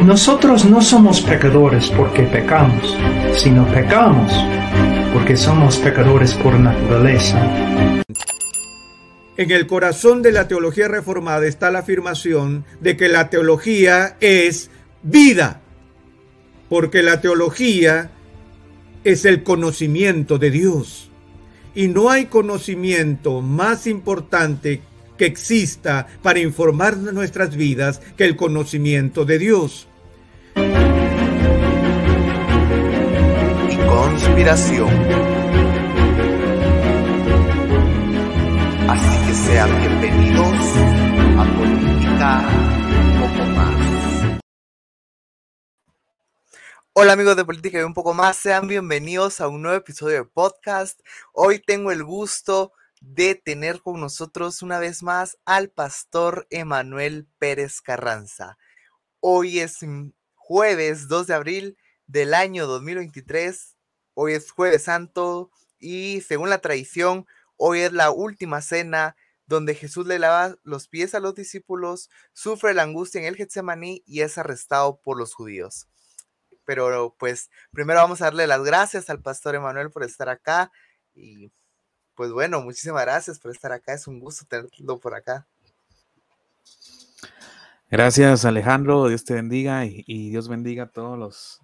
Nosotros no somos pecadores porque pecamos, sino pecamos porque somos pecadores por naturaleza. En el corazón de la teología reformada está la afirmación de que la teología es vida, porque la teología es el conocimiento de Dios. Y no hay conocimiento más importante que exista para informar nuestras vidas que el conocimiento de Dios. Conspiración. Así que sean bienvenidos a Política un poco más. Hola amigos de Política y un poco más, sean bienvenidos a un nuevo episodio de podcast. Hoy tengo el gusto de tener con nosotros una vez más al pastor Emanuel Pérez Carranza. Hoy es jueves 2 de abril del año 2023. Hoy es jueves santo y según la tradición, hoy es la última cena donde Jesús le lava los pies a los discípulos, sufre la angustia en el Getsemaní y es arrestado por los judíos. Pero pues primero vamos a darle las gracias al pastor Emanuel por estar acá y pues bueno, muchísimas gracias por estar acá. Es un gusto tenerlo por acá. Gracias Alejandro, Dios te bendiga y, y Dios bendiga a todos los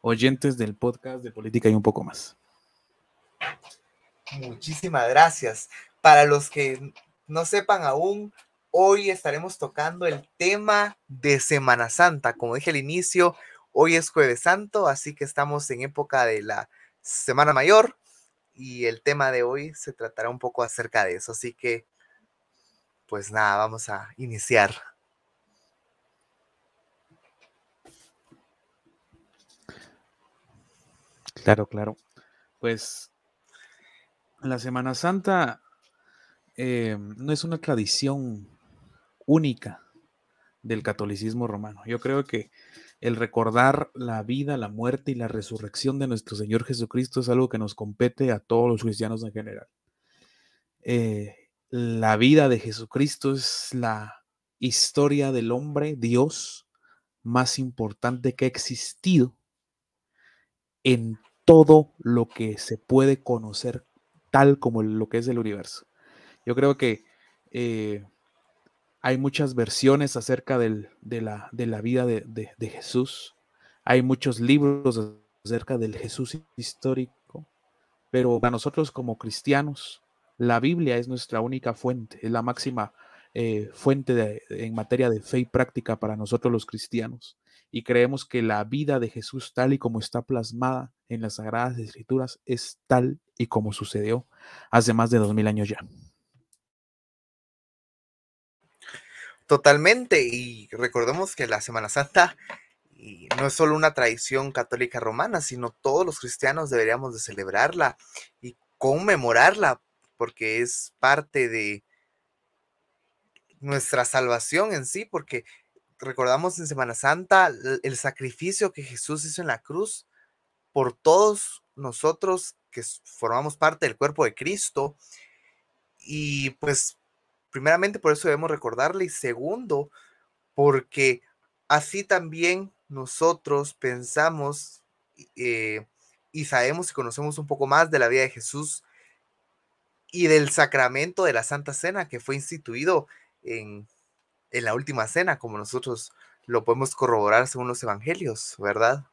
oyentes del podcast de política y un poco más. Muchísimas gracias. Para los que no sepan aún, hoy estaremos tocando el tema de Semana Santa. Como dije al inicio, hoy es jueves santo, así que estamos en época de la Semana Mayor y el tema de hoy se tratará un poco acerca de eso. Así que, pues nada, vamos a iniciar. Claro, claro. Pues la Semana Santa eh, no es una tradición única del catolicismo romano. Yo creo que el recordar la vida, la muerte y la resurrección de nuestro Señor Jesucristo es algo que nos compete a todos los cristianos en general. Eh, la vida de Jesucristo es la historia del hombre, Dios, más importante que ha existido en todo lo que se puede conocer tal como lo que es el universo. Yo creo que eh, hay muchas versiones acerca de, la, vida de, Jesús. Hay muchos libros acerca del Jesús histórico. Pero para nosotros como cristianos, la Biblia es nuestra única fuente, es la máxima eh, fuente en materia de fe y práctica para nosotros los cristianos. Y creemos que la vida de Jesús, tal y como está plasmada en las Sagradas Escrituras, es tal y como sucedió hace más de dos mil años ya. Totalmente, y recordemos que la Semana Santa no es solo una tradición católica romana, sino todos los cristianos deberíamos de celebrarla y conmemorarla, porque es parte de nuestra salvación en sí, porque recordamos en Semana Santa el sacrificio que Jesús hizo en la cruz por todos nosotros que formamos parte del cuerpo de Cristo. Y pues, primeramente por eso debemos recordarle y segundo, porque así también nosotros pensamos eh, y sabemos y conocemos un poco más de la vida de Jesús y del sacramento de la Santa Cena que fue instituido en, en la última cena, como nosotros lo podemos corroborar según los evangelios, ¿verdad?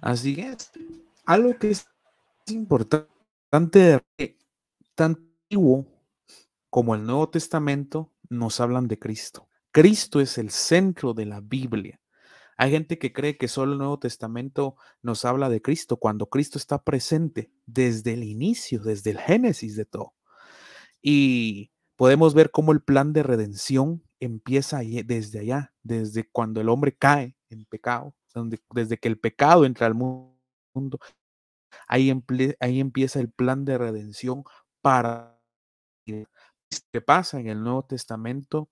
Así es. algo que es importante, tanto antiguo como el Nuevo Testamento nos hablan de Cristo. Cristo es el centro de la Biblia. Hay gente que cree que solo el Nuevo Testamento nos habla de Cristo cuando Cristo está presente desde el inicio, desde el génesis de todo. Y podemos ver cómo el plan de redención empieza desde allá, desde cuando el hombre cae en pecado, desde que el pecado entra al mundo. Ahí, ahí empieza el plan de redención para... ¿Qué pasa en el Nuevo Testamento?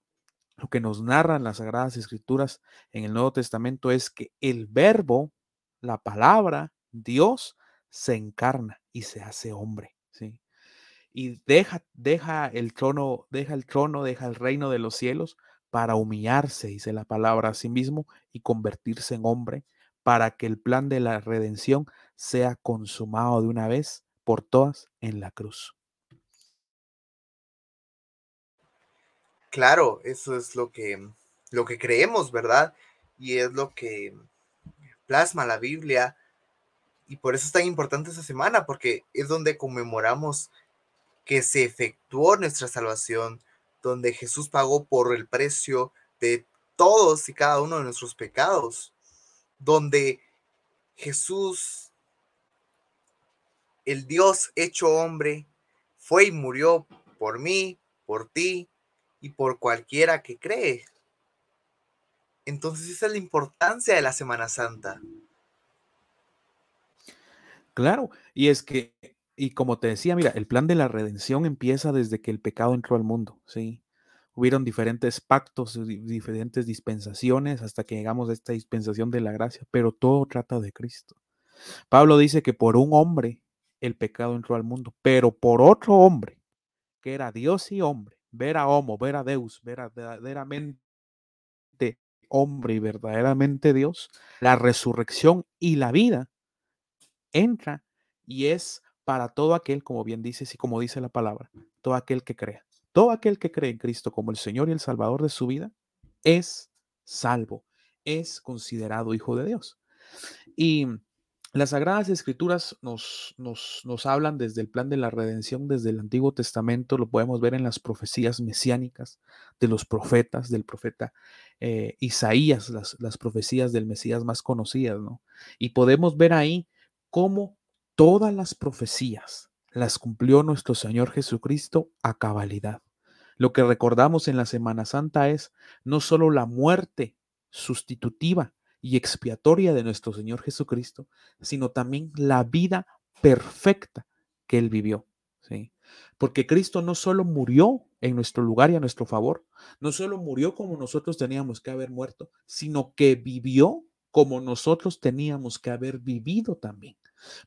Lo que nos narran las Sagradas Escrituras en el Nuevo Testamento es que el verbo, la palabra, Dios, se encarna y se hace hombre, ¿sí? Y deja, deja el trono, deja el trono, deja el reino de los cielos para humillarse, dice la palabra a sí mismo, y convertirse en hombre, para que el plan de la redención sea consumado de una vez por todas en la cruz. Claro, eso es lo que, lo que creemos, ¿verdad? Y es lo que plasma la Biblia. Y por eso es tan importante esta semana, porque es donde conmemoramos que se efectuó nuestra salvación, donde Jesús pagó por el precio de todos y cada uno de nuestros pecados, donde Jesús, el Dios hecho hombre, fue y murió por mí, por ti, y por cualquiera que cree. Entonces esa es la importancia de la Semana Santa. Claro, y es que, y como te decía, mira, el plan de la redención empieza desde que el pecado entró al mundo, ¿sí? Hubieron diferentes pactos, diferentes dispensaciones hasta que llegamos a esta dispensación de la gracia, pero todo trata de Cristo. Pablo dice que por un hombre el pecado entró al mundo, pero por otro hombre, que era Dios y hombre, ver a Homo, ver a Deus, ver a verdaderamente hombre y verdaderamente Dios, la resurrección y la vida entra y es para todo aquel, como bien dices y como dice la palabra, todo aquel que crea. Todo aquel que cree en Cristo como el Señor y el Salvador de su vida es salvo, es considerado hijo de Dios. Y las Sagradas Escrituras nos, nos, hablan desde el plan de la redención, desde el Antiguo Testamento, lo podemos ver en las profecías mesiánicas de los profetas, del profeta eh, Isaías, las, las, profecías del Mesías más conocidas, ¿no? Y podemos ver ahí cómo todas las profecías las cumplió nuestro Señor Jesucristo a cabalidad. Lo que recordamos en la Semana Santa es no solo la muerte sustitutiva, y expiatoria de nuestro Señor Jesucristo, sino también la vida perfecta que Él vivió. ¿sí? Porque Cristo no solo murió en nuestro lugar y a nuestro favor, no solo murió como nosotros teníamos que haber muerto, sino que vivió como nosotros teníamos que haber vivido también,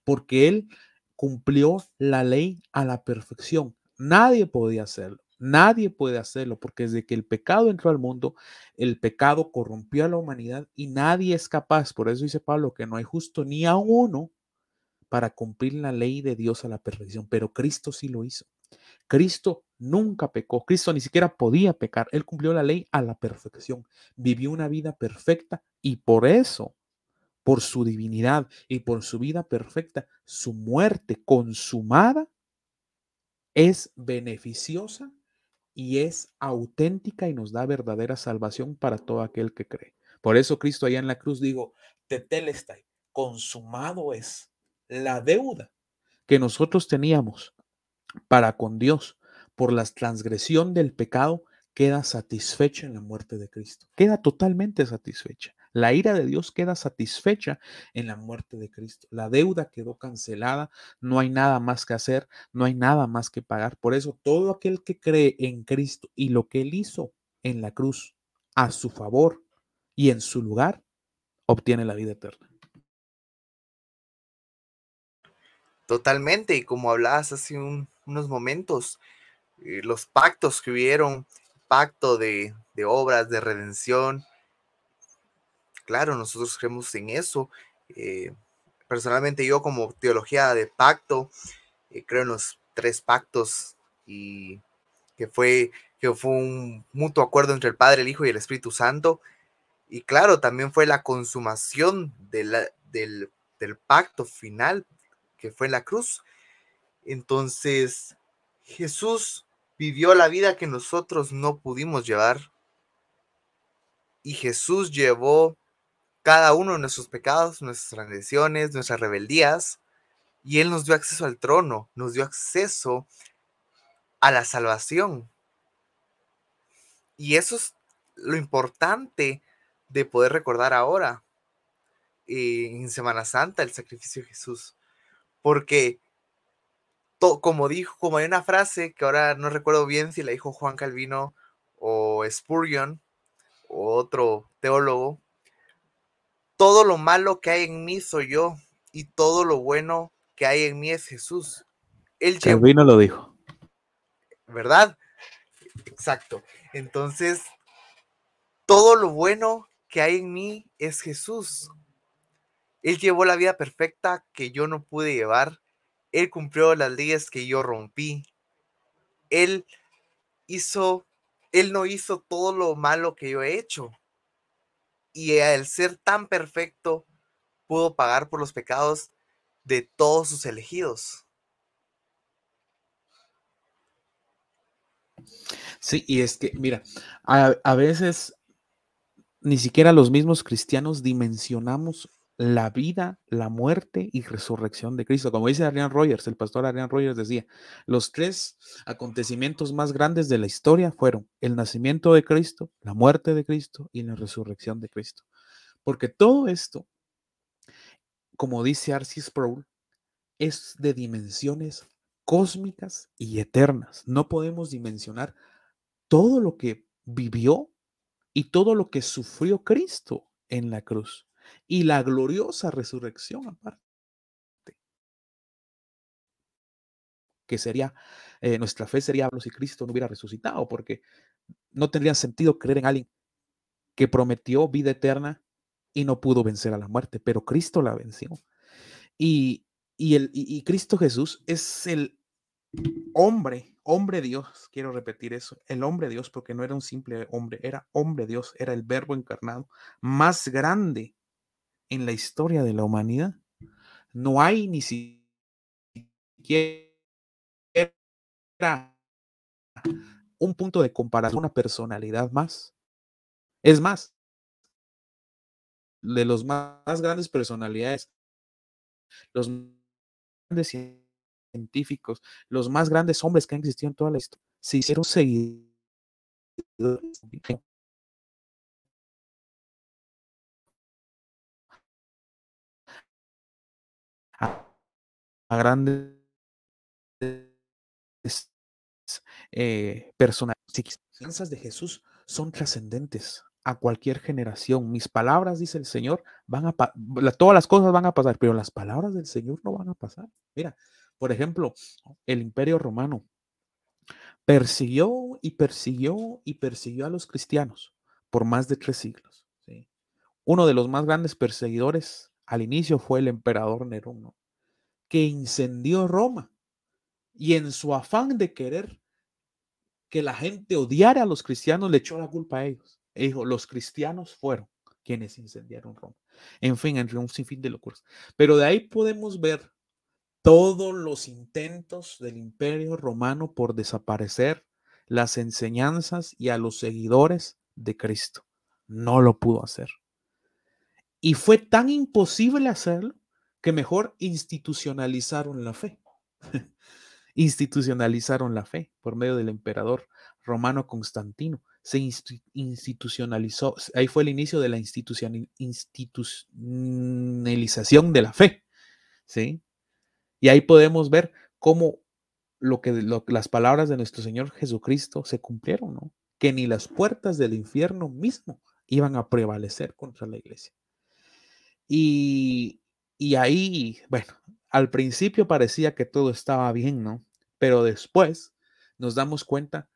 porque Él cumplió la ley a la perfección. Nadie podía hacerlo. Nadie puede hacerlo porque desde que el pecado entró al mundo, el pecado corrompió a la humanidad y nadie es capaz, por eso dice Pablo, que no hay justo ni a uno para cumplir la ley de Dios a la perfección, pero Cristo sí lo hizo. Cristo nunca pecó, Cristo ni siquiera podía pecar, Él cumplió la ley a la perfección, vivió una vida perfecta y por eso, por su divinidad y por su vida perfecta, su muerte consumada es beneficiosa y es auténtica y nos da verdadera salvación para todo aquel que cree. Por eso Cristo allá en la cruz digo, tetelestai, consumado es la deuda que nosotros teníamos para con Dios por la transgresión del pecado queda satisfecha en la muerte de Cristo. Queda totalmente satisfecha. La ira de Dios queda satisfecha en la muerte de Cristo. La deuda quedó cancelada, no hay nada más que hacer, no hay nada más que pagar. Por eso todo aquel que cree en Cristo y lo que él hizo en la cruz a su favor y en su lugar, obtiene la vida eterna. Totalmente, y como hablabas hace unos momentos, eh, los pactos que hubieron, pacto de, de obras, de redención, claro, nosotros creemos en eso. Eh, personalmente yo como teología de pacto, eh, creo en los tres pactos y que fue, que fue un mutuo acuerdo entre el Padre, el Hijo y el Espíritu Santo. Y claro, también fue la consumación del, del pacto final, que fue en la cruz. Entonces, Jesús vivió la vida que nosotros no pudimos llevar. Y Jesús llevó cada uno de nuestros pecados, nuestras transgresiones, nuestras rebeldías. Y Él nos dio acceso al trono, nos dio acceso a la salvación. Y eso es lo importante de poder recordar ahora eh, en Semana Santa el sacrificio de Jesús. Porque, como dijo, como hay una frase que ahora no recuerdo bien si la dijo Juan Calvino o Spurgeon o otro teólogo, todo lo malo que hay en mí soy yo y todo lo bueno que hay en mí es Jesús. Él Calvino lo dijo. ¿Verdad? Exacto. Entonces, todo lo bueno que hay en mí es Jesús. Él llevó la vida perfecta que yo no pude llevar. Él cumplió las leyes que yo rompí. Él hizo, Él no hizo todo lo malo que yo he hecho. Y al ser tan perfecto, pudo pagar por los pecados de todos sus elegidos. Sí, y es que, mira, a, a veces ni siquiera los mismos cristianos dimensionamos la vida, la muerte y resurrección de Cristo. Como dice Adrian Rogers, el pastor Adrian Rogers decía, los tres acontecimientos más grandes de la historia fueron el nacimiento de Cristo, la muerte de Cristo y la resurrección de Cristo. Porque todo esto, como dice Arcis Sproul, es de dimensiones cósmicas y eternas. No podemos dimensionar todo lo que vivió y todo lo que sufrió Cristo en la cruz y la gloriosa resurrección aparte. Que sería, eh, nuestra fe sería si Cristo no hubiera resucitado, porque no tendría sentido creer en alguien que prometió vida eterna y no pudo vencer a la muerte, pero Cristo la venció. Y, el, y Cristo Jesús es el hombre, hombre Dios, quiero repetir eso, el hombre Dios, porque no era un simple hombre, era hombre Dios, era el verbo encarnado más grande en la historia de la humanidad. No hay ni siquiera un punto de comparación, una personalidad más. Es más, de los más grandes personalidades, los grandes científicos, los más grandes hombres que han existido en toda la historia, se hicieron seguidores grandes eh, personas. Las de Jesús son trascendentes a cualquier generación. Mis palabras, dice el Señor, van a todas las cosas van a pasar, pero las palabras del Señor no van a pasar. Mira, por ejemplo, el Imperio Romano persiguió y persiguió y persiguió a los cristianos por más de tres siglos. Uno de los más grandes perseguidores al inicio fue el emperador Nerón que incendió Roma y en su afán de querer que la gente odiara a los cristianos, le echó la culpa a ellos. E dijo, los cristianos fueron quienes incendiaron Roma. En fin, entre un sinfín de locuras. Pero de ahí podemos ver todos los intentos del imperio romano por desaparecer las enseñanzas y a los seguidores de Cristo. No lo pudo hacer. Y fue tan imposible hacerlo que mejor institucionalizaron la fe. institucionalizaron la fe por medio del emperador romano Constantino. Se institucionalizó, ahí fue el inicio de la institucionalización de la fe. ¿sí? Y ahí podemos ver cómo lo que, las palabras de nuestro Señor Jesucristo se cumplieron, ¿no? Que ni las puertas del infierno mismo iban a prevalecer contra la iglesia. Y y ahí, bueno, al principio parecía que todo estaba bien, ¿no? Pero después nos damos cuenta,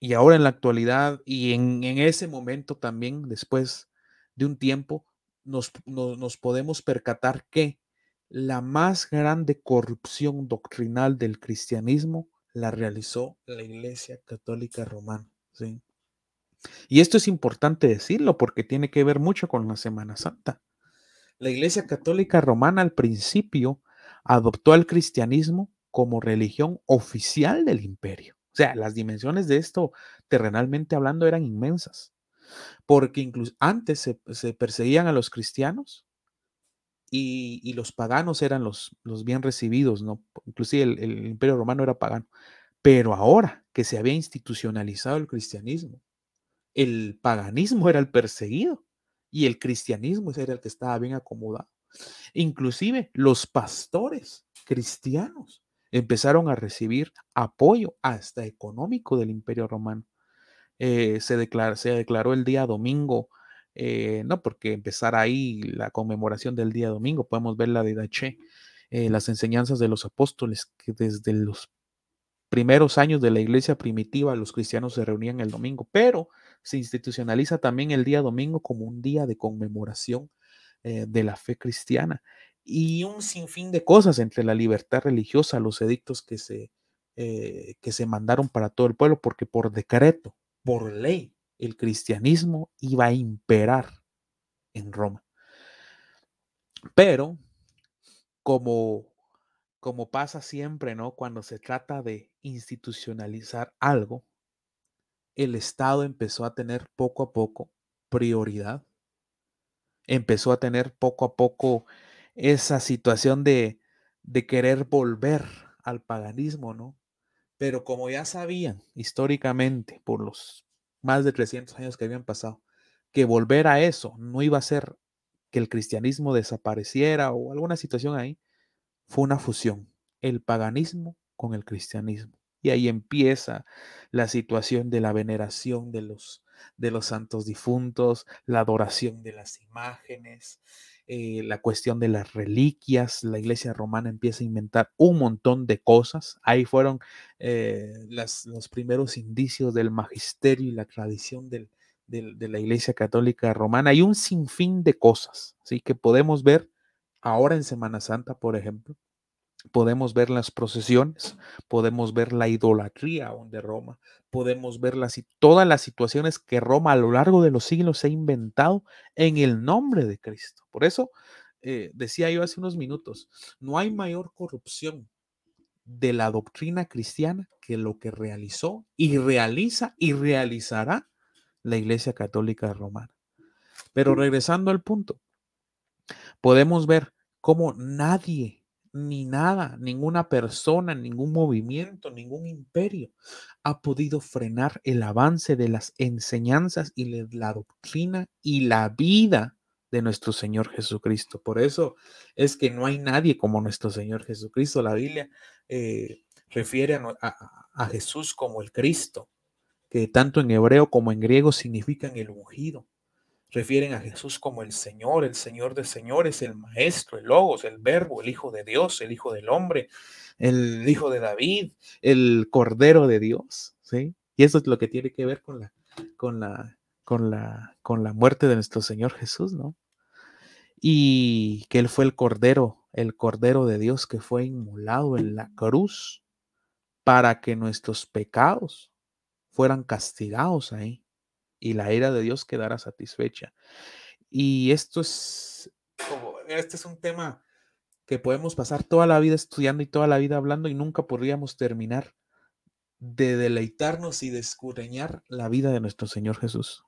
y ahora en la actualidad, y en, ese momento también, después de un tiempo, nos, nos podemos percatar que la más grande corrupción doctrinal del cristianismo la realizó la Iglesia Católica Romana. ¿sí? Y esto es importante decirlo porque tiene que ver mucho con la Semana Santa. La Iglesia Católica Romana al principio adoptó al cristianismo como religión oficial del imperio. O sea, las dimensiones de esto, terrenalmente hablando, eran inmensas, porque incluso antes se, se perseguían a los cristianos y, los paganos eran los, bien recibidos, ¿no? Inclusive el imperio romano era pagano. Pero ahora que se había institucionalizado el cristianismo, el paganismo era el perseguido y el cristianismo era el que estaba bien acomodado. Inclusive los pastores cristianos empezaron a recibir apoyo hasta económico del imperio romano. Eh, se, declaró, se, declaró, el día domingo, eh, no porque empezar ahí la conmemoración del día domingo, podemos ver la de Daché, eh, las enseñanzas de los apóstoles, que desde los primeros años de la iglesia primitiva los cristianos se reunían el domingo, pero se institucionaliza también el día domingo como un día de conmemoración eh, de la fe cristiana y un sinfín de cosas entre la libertad religiosa, los edictos que se, eh, que se mandaron para todo el pueblo, porque por decreto, por ley, el cristianismo iba a imperar en Roma. Pero, como, como pasa siempre, ¿no? Cuando se trata de institucionalizar algo, el Estado empezó a tener poco a poco prioridad. Empezó a tener poco a poco esa situación de, de querer volver al paganismo, ¿no? Pero como ya sabían históricamente, por los más de 300 años que habían pasado, que volver a eso no iba a ser que el cristianismo desapareciera o alguna situación ahí, fue una fusión, el paganismo con el cristianismo. Y ahí empieza la situación de la veneración de los, de los santos difuntos, la adoración de las imágenes, eh, la cuestión de las reliquias. La iglesia romana empieza a inventar un montón de cosas. Ahí fueron eh, los primeros indicios del magisterio y la tradición del, de la iglesia católica romana. Hay un sinfín de cosas, ¿sí? Que podemos ver ahora en Semana Santa, por ejemplo podemos ver las procesiones, podemos ver la idolatría de Roma, podemos ver las, todas las situaciones que Roma a lo largo de los siglos ha inventado en el nombre de Cristo. Por eso eh, decía yo hace unos minutos, no hay mayor corrupción de la doctrina cristiana que lo que realizó y realiza y realizará la Iglesia Católica Romana. Pero regresando al punto, podemos ver cómo nadie ni nada, ninguna persona, ningún movimiento, ningún imperio ha podido frenar el avance de las enseñanzas y la doctrina y la vida de nuestro Señor Jesucristo. Por eso es que no hay nadie como nuestro Señor Jesucristo. La Biblia eh, refiere a, a Jesús como el Cristo, que tanto en hebreo como en griego significan el ungido refieren a Jesús como el Señor, el Señor de señores, el Maestro, el Logos, el Verbo, el Hijo de Dios, el Hijo del Hombre, el Hijo de David, el Cordero de Dios, ¿sí? Y eso es lo que tiene que ver con la, con la, con la, con la muerte de nuestro Señor Jesús, ¿no? Y que Él fue el Cordero, el Cordero de Dios que fue inmolado en la cruz para que nuestros pecados fueran castigados ahí y la ira de Dios quedará satisfecha. Y esto es, este es un tema que podemos pasar toda la vida estudiando y toda la vida hablando y nunca podríamos terminar de deleitarnos y de escudriñar la vida de nuestro Señor Jesús.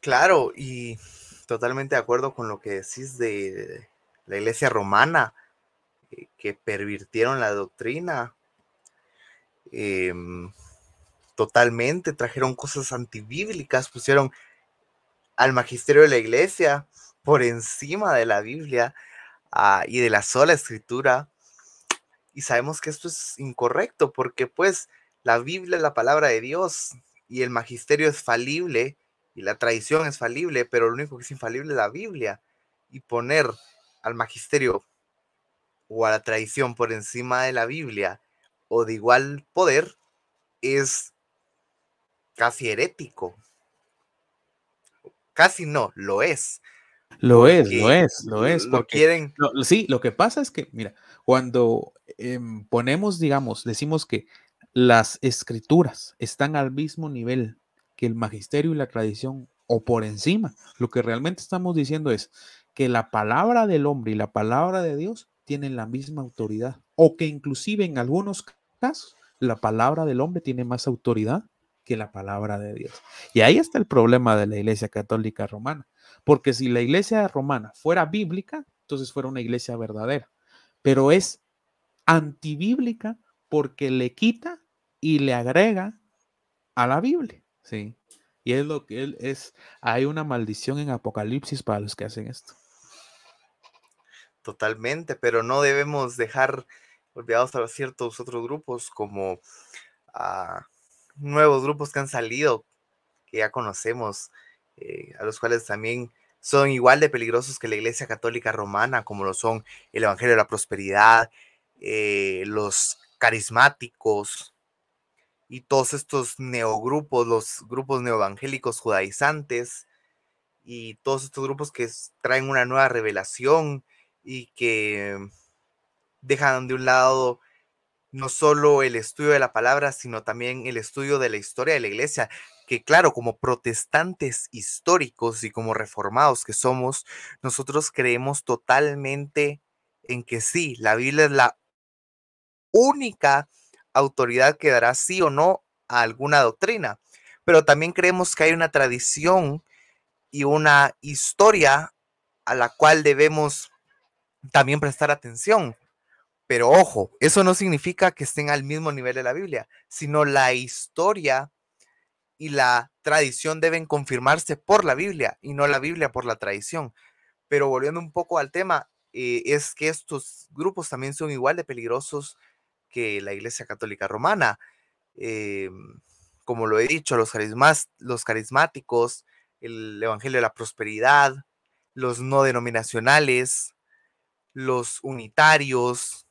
Claro, y totalmente de acuerdo con lo que decís de la iglesia romana que pervirtieron la doctrina. Em, totalmente, trajeron cosas antibíblicas, pusieron al magisterio de la iglesia por encima de la Biblia ah, y de la sola escritura. Y sabemos que esto es incorrecto porque pues la Biblia es la palabra de Dios y el magisterio es falible y la tradición es falible, pero lo único que es infalible es la Biblia. Y poner al magisterio o a la tradición por encima de la Biblia o de igual poder es casi herético. Casi no, lo es. Lo es, lo es, lo es. Lo quieren. sí, lo que pasa es que, mira, cuando em, ponemos, digamos, decimos que las escrituras están al mismo nivel que el magisterio y la tradición o por encima. Lo que realmente estamos diciendo es que la palabra del hombre y la palabra de Dios tienen la misma autoridad, o que inclusive en algunos casos la palabra del hombre tiene más autoridad que la palabra de Dios. Y ahí está el problema de la Iglesia Católica Romana, porque si la Iglesia Romana fuera bíblica, entonces fuera una iglesia verdadera, pero es antibíblica porque le quita y le agrega a la Biblia, ¿sí? Y es lo que es, hay una maldición en Apocalipsis para los que hacen esto. Totalmente, pero no debemos dejar olvidados a ciertos otros grupos como a nuevos grupos que han salido, que ya conocemos, eh, a los cuales también son igual de peligrosos que la Iglesia Católica Romana, como lo son el Evangelio de la Prosperidad, eh, los carismáticos y todos estos neogrupos, los grupos neoevangélicos judaizantes y todos estos grupos que traen una nueva revelación y que dejan de un lado no solo el estudio de la palabra, sino también el estudio de la historia de la iglesia, que claro, como protestantes históricos y como reformados que somos, nosotros creemos totalmente en que sí, la Biblia es la única autoridad que dará sí o no a alguna doctrina, pero también creemos que hay una tradición y una historia a la cual debemos también prestar atención. Pero ojo, eso no significa que estén al mismo nivel de la Biblia, sino la historia y la tradición deben confirmarse por la Biblia y no la Biblia por la tradición. Pero volviendo un poco al tema, eh, es que estos grupos también son igual de peligrosos que la Iglesia Católica Romana. Em, como lo he dicho, los carismáticos, el Evangelio de la Prosperidad, los no denominacionales, los unitarios,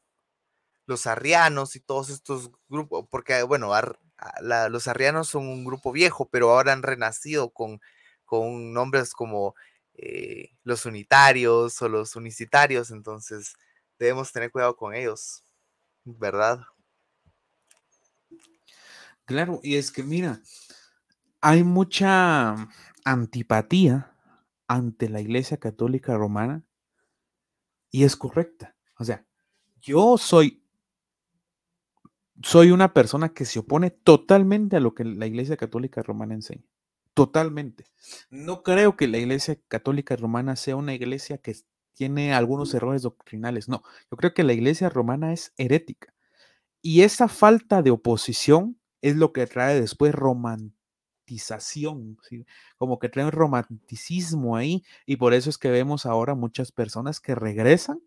los arrianos y todos estos grupos, porque bueno, los arrianos son un grupo viejo, pero ahora han renacido con, con nombres como eh, los unitarios o los unicitarios, entonces debemos tener cuidado con ellos, ¿verdad? Claro, y es que mira, hay mucha antipatía ante la Iglesia Católica Romana y es correcta. O sea, yo soy soy una persona que se opone totalmente a lo que la Iglesia Católica Romana enseña. Totalmente. No creo que la Iglesia Católica Romana sea una iglesia que tiene algunos errores doctrinales. No, yo creo que la Iglesia Romana es herética. Y esa falta de oposición es lo que trae después romantización, como que trae un romanticismo ahí. Y por eso es que vemos ahora muchas personas que regresan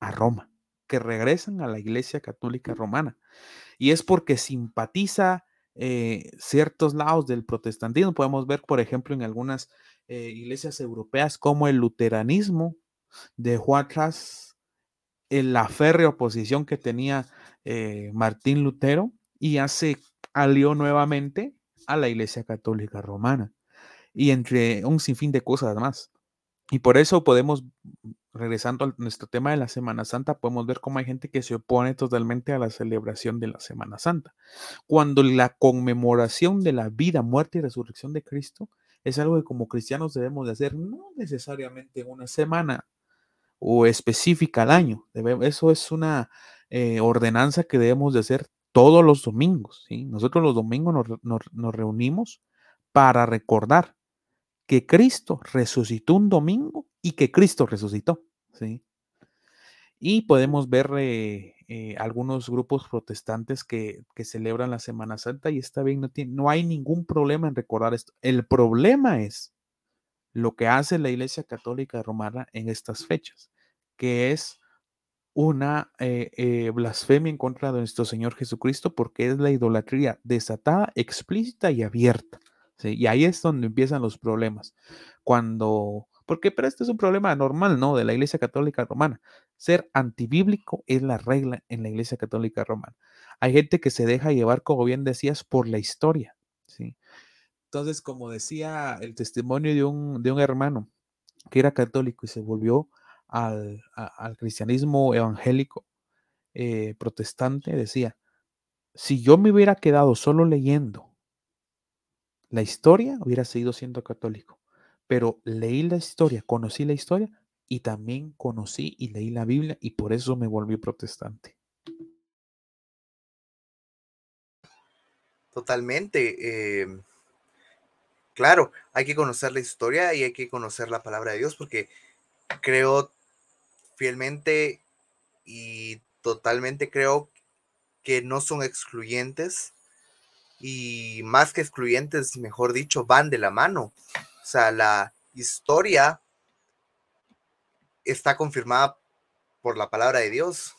a Roma que regresan a la Iglesia Católica Romana. Y es porque simpatiza eh, ciertos lados del protestantismo. Podemos ver, por ejemplo, en algunas eh, iglesias europeas como el luteranismo dejó atrás la férrea oposición que tenía eh, Martín Lutero y hace alió nuevamente a la Iglesia Católica Romana y entre un sinfín de cosas más. Y por eso podemos regresando a nuestro tema de la Semana Santa, podemos ver cómo hay gente que se opone totalmente a la celebración de la Semana Santa. Cuando la conmemoración de la vida, muerte y resurrección de Cristo es algo que como cristianos debemos de hacer, no necesariamente en una semana o específica al año. Eso es una eh, ordenanza que debemos de hacer todos los domingos. ¿sí? Nosotros los domingos nos reunimos para recordar que Cristo resucitó un domingo y que Cristo resucitó. ¿sí? Y podemos ver eh, eh, algunos grupos protestantes que, celebran la Semana Santa y está bien, no, no hay ningún problema en recordar esto. El problema es lo que hace la Iglesia Católica Romana en estas fechas, que es una eh, blasfemia en contra de nuestro Señor Jesucristo porque es la idolatría desatada, explícita y abierta. Y ahí es donde empiezan los problemas. Cuando porque, pero este es un problema normal, ¿no? De la Iglesia Católica Romana. Ser antibíblico es la regla en la Iglesia Católica Romana. Hay gente que se deja llevar, como bien decías, por la historia, ¿sí? Entonces, como decía el testimonio de un, de un hermano que era católico y se volvió al, cristianismo evangélico eh, protestante, decía, si yo me hubiera quedado solo leyendo la historia, hubiera seguido siendo católico. Pero leí la historia, conocí la historia y también conocí y leí la Biblia y por eso me volví protestante. Totalmente. eh, claro, hay que conocer la historia y hay que conocer la palabra de Dios porque creo fielmente y totalmente creo que no son excluyentes y más que excluyentes, mejor dicho, van de la mano. O sea, la historia está confirmada por la palabra de Dios.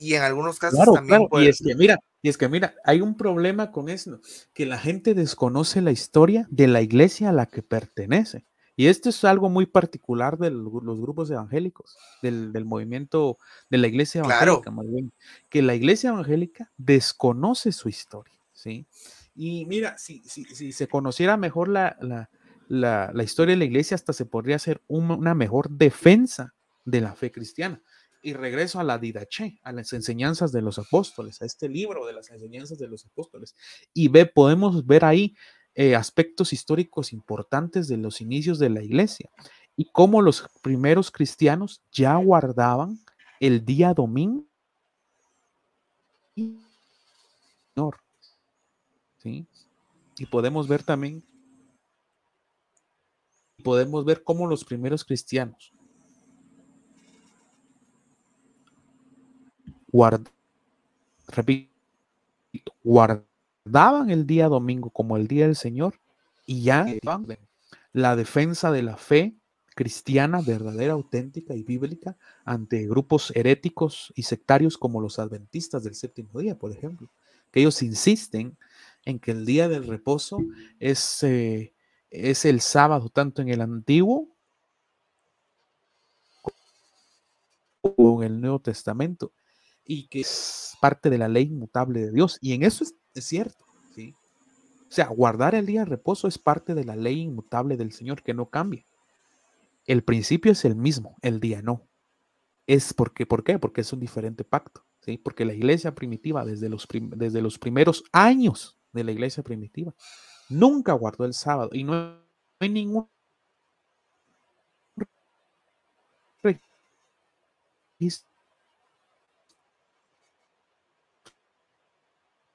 Y en algunos casos Claro, también claro. Y es que mira, y es que mira, hay un problema con eso, que la gente desconoce la historia de la iglesia a la que pertenece. Y esto es algo muy particular de los grupos evangélicos, del, del movimiento de la iglesia Claro. evangélica, más bien, que la iglesia evangélica desconoce su historia, ¿sí? Y mira, si, si, si se conociera mejor la, la, la, la historia de la iglesia, hasta se podría hacer un- una mejor defensa de la fe cristiana. Y regreso a la didache, a las enseñanzas de los apóstoles, a este libro de las enseñanzas de los apóstoles. Y ve, podemos ver ahí eh, aspectos históricos importantes de los inicios de la iglesia y cómo los primeros cristianos ya guardaban el día domingo. ¿sí? Y podemos ver también, podemos ver cómo los primeros cristianos guard- repito, guardaban el día domingo como el día del Señor y ya la defensa de la fe cristiana verdadera, auténtica y bíblica ante grupos heréticos y sectarios como los adventistas del séptimo día, por ejemplo, que ellos insisten en que el día del reposo es, eh, es el sábado tanto en el antiguo como en el Nuevo Testamento y que es parte de la ley inmutable de Dios. Y en eso es, cierto, ¿sí? O sea, guardar el día de reposo es parte de la ley inmutable del Señor que no cambia. El principio es el mismo, el día no. Es porque, ¿por qué? Porque es un diferente pacto, ¿sí? Porque la iglesia primitiva, desde los, desde los primeros años de la iglesia primitiva, nunca guardó el sábado y no hay ningún registro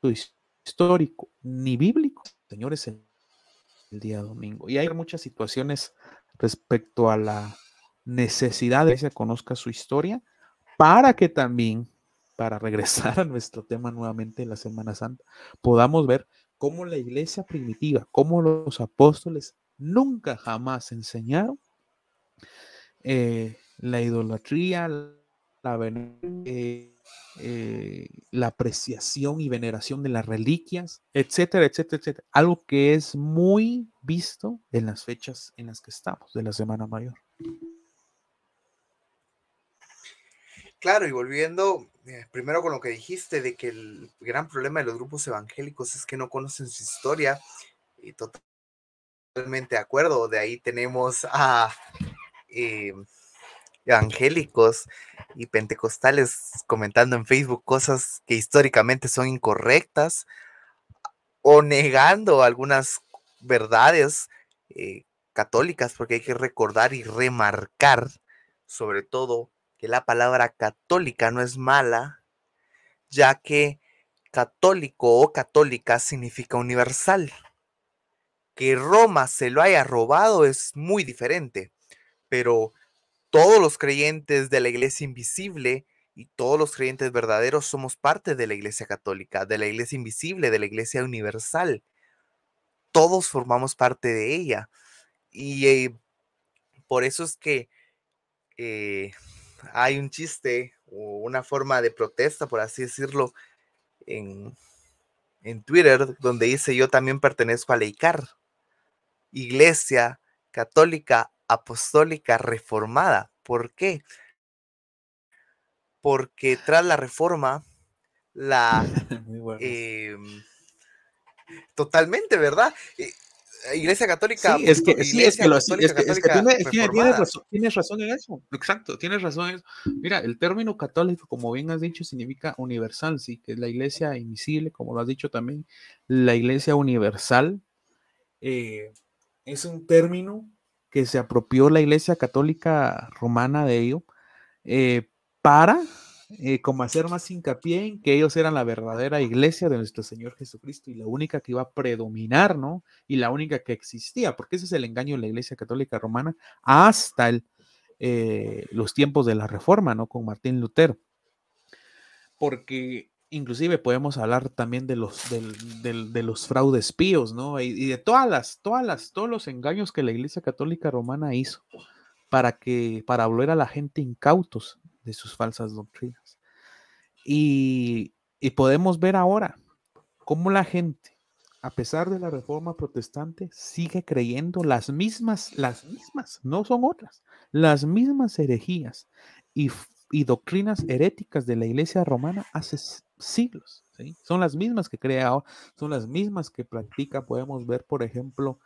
histórico ni bíblico, señores, el, día domingo. Y hay muchas situaciones respecto a la necesidad de que se conozca su historia para que también, para regresar a nuestro tema nuevamente en la Semana Santa, podamos ver cómo la iglesia primitiva, cómo los apóstoles nunca jamás enseñaron eh, la idolatría, la, eh, eh, la apreciación y veneración de las reliquias, etcétera, etcétera, etcétera. Algo que es muy visto en las fechas en las que estamos, de la Semana Mayor. Claro, y volviendo eh, primero con lo que dijiste de que el gran problema de los grupos evangélicos es que no conocen su historia, y totalmente de acuerdo, de ahí tenemos a eh, evangélicos y pentecostales comentando en Facebook cosas que históricamente son incorrectas o negando algunas verdades eh, católicas, porque hay que recordar y remarcar sobre todo que la palabra católica no es mala, ya que católico o católica significa universal. Que Roma se lo haya robado es muy diferente, pero todos los creyentes de la iglesia invisible y todos los creyentes verdaderos somos parte de la iglesia católica, de la iglesia invisible, de la iglesia universal. Todos formamos parte de ella. Y eh, por eso es que eh, hay un chiste o una forma de protesta, por así decirlo, en, en Twitter, donde dice yo también pertenezco a la ICAR, Iglesia Católica Apostólica Reformada. ¿Por qué? Porque tras la reforma, la... Bueno. em, totalmente, ¿verdad? Eh, Iglesia Católica. Sí, es que, punto, sí, es Iglesia que, lo, sí, Católica, es que, es que Católica tiene- tiene- tienes, Reformada. razón, tienes razón en eso. Exacto, tienes razón en eso. Mira, el término católico, como bien has dicho, significa universal, sí, que es la iglesia invisible, como lo has dicho también, la iglesia universal. eh, es un término que se apropió la iglesia católica romana de ello eh, para eh, como hacer más hincapié en que ellos eran la verdadera iglesia de nuestro Señor Jesucristo y la única que iba a predominar, ¿no? Y la única que existía, porque ese es el engaño de la iglesia católica romana hasta eh, los tiempos de la Reforma, ¿no? Con Martín Lutero. Porque inclusive podemos hablar también de los, de los fraudes píos, ¿no? Y, de todas las, todas las, todos los engaños que la iglesia católica romana hizo para que, para volver a la gente incautos de sus falsas doctrinas. Y, y podemos ver ahora cómo la gente, a pesar de la reforma protestante, sigue creyendo las mismas, las mismas, no son otras, las mismas herejías y, y doctrinas heréticas de la iglesia romana hace siglos. ¿sí? Son las mismas que crea son las mismas que practica. Podemos ver, por ejemplo,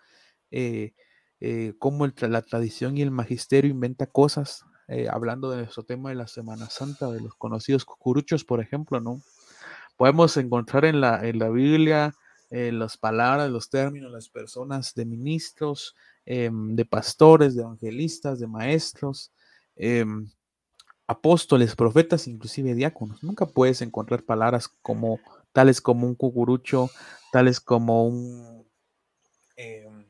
eh, eh, cómo la tradición y el magisterio inventa cosas, eh, hablando de nuestro tema de la Semana Santa, de los conocidos cucuruchos, por ejemplo, ¿no? Podemos encontrar en la, en la Biblia las palabras, los términos, las personas de ministros, em, de pastores, de evangelistas, de maestros, em, apóstoles, profetas, inclusive diáconos. Nunca puedes encontrar palabras como tales como un cucurucho, tales como un em,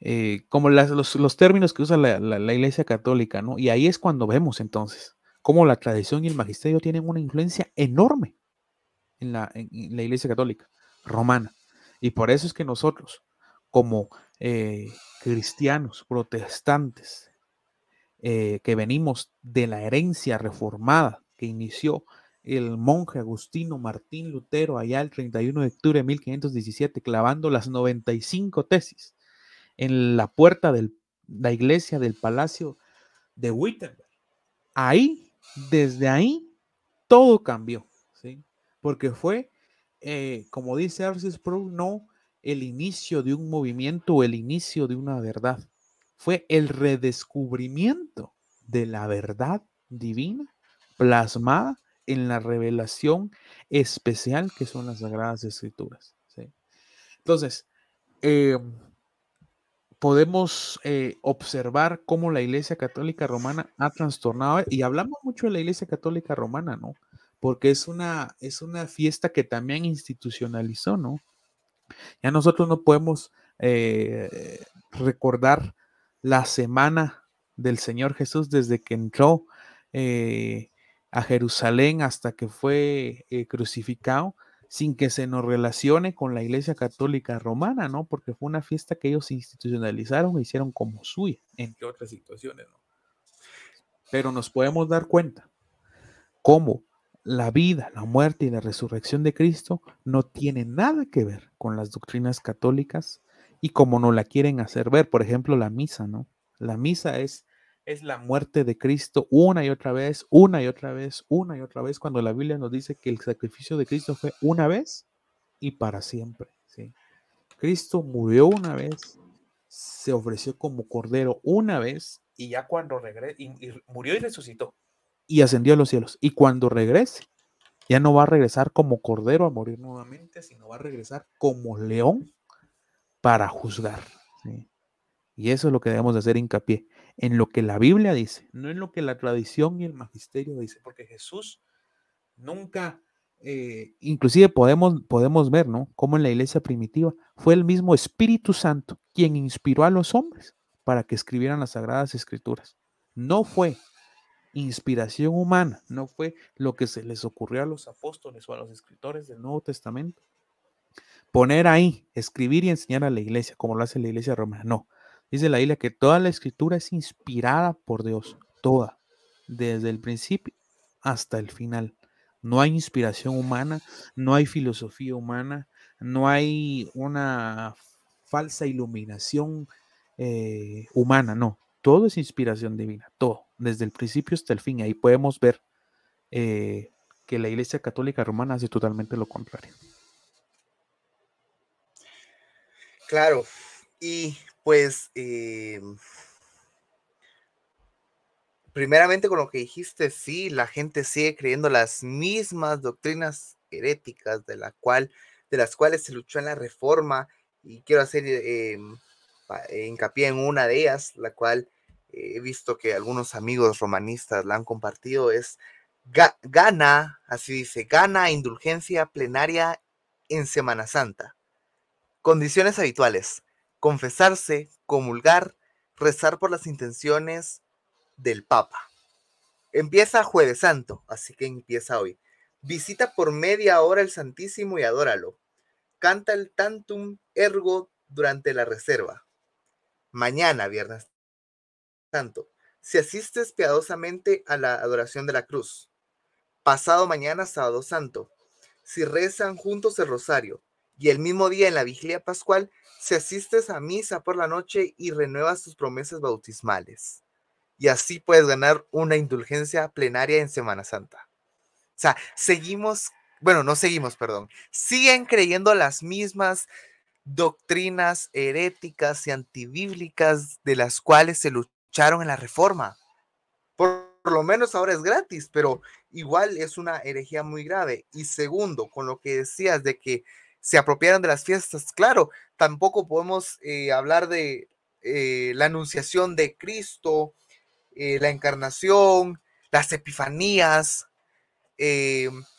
eh, como los, los términos que usa la, la- Iglesia Católica, ¿no? Y ahí es cuando vemos entonces cómo la tradición y el magisterio tienen una influencia enorme en la, la Iglesia Católica romana. Y por eso es que nosotros, como eh, cristianos protestantes, eh, que venimos de la herencia reformada que inició el monje Agustino Martín Lutero allá el 31 de octubre de 1517, clavando las 95 tesis en la puerta de la iglesia del palacio de Wittenberg. Ahí, desde ahí, todo cambió, ¿sí? Porque fue, eh, como dice Arcis Sproul, no el inicio de un movimiento o el inicio de una verdad. Fue el redescubrimiento de la verdad divina plasmada en la revelación especial que son las Sagradas Escrituras. Entonces, eh, podemos eh, observar cómo la Iglesia Católica Romana ha trastornado, y hablamos mucho de la Iglesia Católica Romana, ¿no? Porque es una, es una fiesta que también institucionalizó, ¿no? Ya nosotros no podemos eh, recordar la semana del Señor Jesús desde que entró eh, a Jerusalén hasta que fue eh, crucificado sin que se nos relacione con la Iglesia Católica Romana, ¿no? Porque fue una fiesta que ellos institucionalizaron e hicieron como suya, entre otras situaciones, ¿no? Pero nos podemos dar cuenta cómo la vida, la muerte y la resurrección de Cristo no tienen nada que ver con las doctrinas católicas y como no la quieren hacer ver, por ejemplo, la misa, ¿no? La misa es, es la muerte de Cristo una y otra vez, una y otra vez, una y otra vez, cuando la Biblia nos dice que el sacrificio de Cristo fue una vez y para siempre, ¿sí? Cristo murió una vez, se ofreció como cordero una vez y ya cuando y murió y resucitó y ascendió a los cielos. Y cuando regrese, ya no va a regresar como cordero a morir nuevamente, sino va a regresar como león para juzgar. Y eso es lo que debemos de hacer hincapié, en lo que la Biblia dice, no en lo que la tradición y el magisterio dice, porque Jesús nunca, eh, inclusive podemos, podemos ver, ¿no? Como en la iglesia primitiva fue el mismo Espíritu Santo quien inspiró a los hombres para que escribieran las sagradas escrituras. No fue inspiración humana, no fue lo que se les ocurrió a los apóstoles o a los escritores del Nuevo Testamento. Poner ahí, escribir y enseñar a la iglesia, como lo hace la iglesia romana, no. Dice la Biblia que toda la escritura es inspirada por Dios, toda, desde el principio hasta el final. No hay inspiración humana, no hay filosofía humana, no hay una falsa iluminación eh, humana, no. Todo es inspiración divina, todo, desde el principio hasta el fin. Ahí podemos ver eh, que la Iglesia Católica Romana hace totalmente lo contrario. Claro, y pues eh, primeramente con lo que dijiste, sí, la gente sigue creyendo las mismas doctrinas heréticas de, la cual, de las cuales se luchó en la reforma y quiero hacer eh, pa- hincapié en una de ellas, la cual eh, he visto que algunos amigos romanistas la han compartido, es ga- gana, así dice, gana indulgencia plenaria en Semana Santa. Condiciones habituales, confesarse, comulgar, rezar por las intenciones del Papa. Empieza Jueves Santo, así que empieza hoy. Visita por media hora el Santísimo y adóralo. Canta el Tantum Ergo durante la reserva. Mañana, Viernes Santo, si asistes piadosamente a la adoración de la cruz. Pasado mañana, Sábado Santo, si rezan juntos el rosario. Y el mismo día en la vigilia pascual, si asistes a misa por la noche y renuevas tus promesas bautismales. Y así puedes ganar una indulgencia plenaria en Semana Santa. O sea, seguimos, bueno, no seguimos, perdón, siguen creyendo las mismas doctrinas heréticas y antibíblicas de las cuales se lucharon en la reforma. Por, por lo menos ahora es gratis, pero igual es una herejía muy grave. Y segundo, con lo que decías de que se apropiaron de las fiestas, claro, tampoco podemos eh, hablar de eh, la anunciación de Cristo, eh, la encarnación, las epifanías,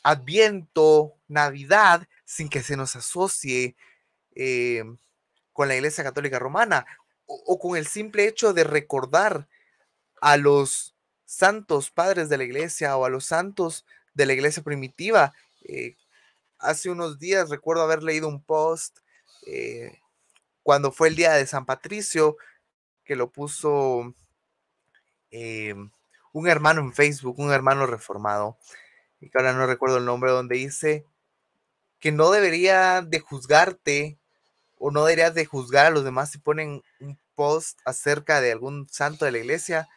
Adviento, Navidad, sin que se nos asocie con la Iglesia Católica Romana o, o, con el simple hecho de recordar a los santos padres de la Iglesia o a los santos de la Iglesia primitiva. Eh, hace unos días recuerdo haber leído un post eh, cuando fue el día de San Patricio que lo puso eh, un hermano en Facebook, un hermano reformado, y que ahora no recuerdo el nombre, donde dice que no debería de juzgarte o no deberías de juzgar a los demás si ponen un post acerca de algún santo de la iglesia,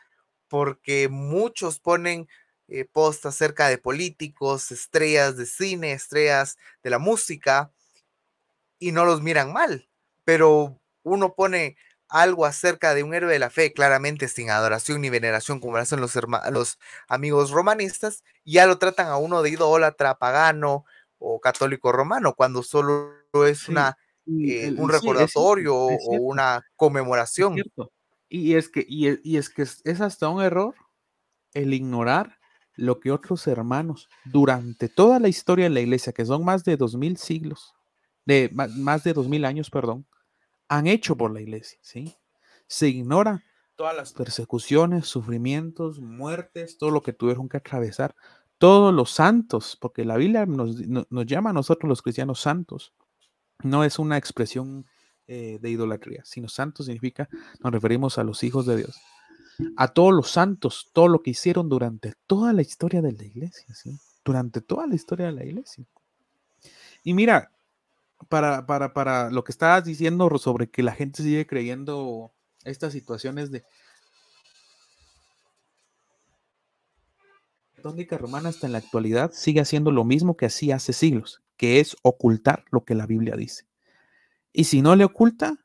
porque muchos ponen eh, posts acerca de políticos, estrellas de cine, estrellas de la música, y no los miran mal, pero uno pone algo acerca de un héroe de la fe, claramente sin adoración ni veneración, como lo hacen los, los amigos romanistas, y ya lo tratan a uno de idólatra, pagano o católico romano, cuando solo es una, eh, el- un sí, es cierto, recordatorio es o una conmemoración. Y es que, y es, y es que es hasta un error el ignorar lo que otros hermanos durante toda la historia de la iglesia, que son más de dos mil siglos, de más de dos mil años, perdón, han hecho por la iglesia, ¿sí? Se ignora todas las persecuciones, sufrimientos, muertes, todo lo que tuvieron que atravesar, todos los santos, porque la Biblia nos, no- nos llama a nosotros los cristianos santos, no es una expresión eh, de idolatría, sino santos significa, nos referimos a los hijos de Dios, a todos los santos, todo lo que hicieron durante toda la historia de la iglesia. Durante toda la historia de la iglesia. Y mira, para, para, para lo que estabas diciendo sobre que la gente sigue creyendo estas situaciones de católica romana hasta en la actualidad sigue haciendo lo mismo que hacía hace siglos, que es ocultar lo que la Biblia dice. Y si no le oculta,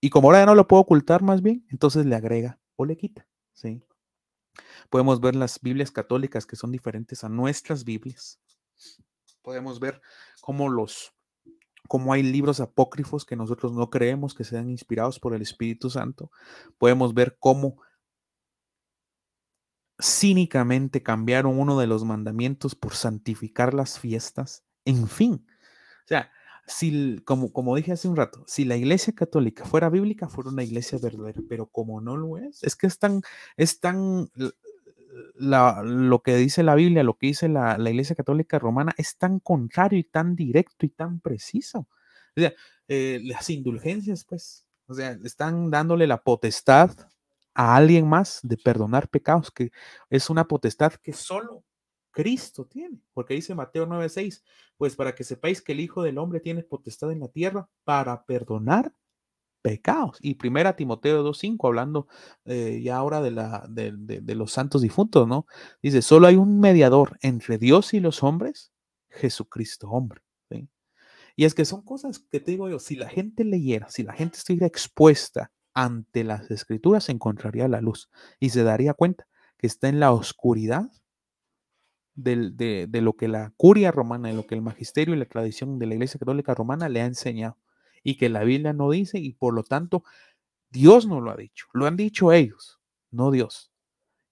y como ahora ya no lo puedo ocultar más bien, entonces le agrega o le quita, ¿sí? Podemos ver las Biblias católicas que son diferentes a nuestras Biblias. Podemos ver cómo los cómo hay libros apócrifos que nosotros no creemos que sean inspirados por el Espíritu Santo. Podemos ver cómo cínicamente cambiaron uno de los mandamientos por santificar las fiestas. En fin, o sea, si, como, como dije hace un rato, si la iglesia católica fuera bíblica, fuera una iglesia verdadera, pero como no lo es, es que es tan, es tan, la, lo que dice la Biblia, lo que dice la, la, iglesia católica romana, es tan contrario y tan directo y tan preciso. Eh, las indulgencias, pues, o sea, están dándole la potestad a alguien más de perdonar pecados, que es una potestad que solo Cristo tiene, porque dice Mateo 9:6, pues para que sepáis que el Hijo del Hombre tiene potestad en la tierra para perdonar pecados. Y primera Timoteo 2:5, hablando eh, ya ahora de, la, de, de, los santos difuntos, ¿no? Dice, solo hay un mediador entre Dios y los hombres, Jesucristo hombre. Y es que son cosas que te digo yo, si la gente leyera, si la gente estuviera expuesta ante las escrituras, encontraría la luz y se daría cuenta que está en la oscuridad de, de lo que la curia romana, de lo que el magisterio y la tradición de la Iglesia Católica Romana le ha enseñado y que la Biblia no dice y por lo tanto Dios no lo ha dicho, lo han dicho ellos, no Dios.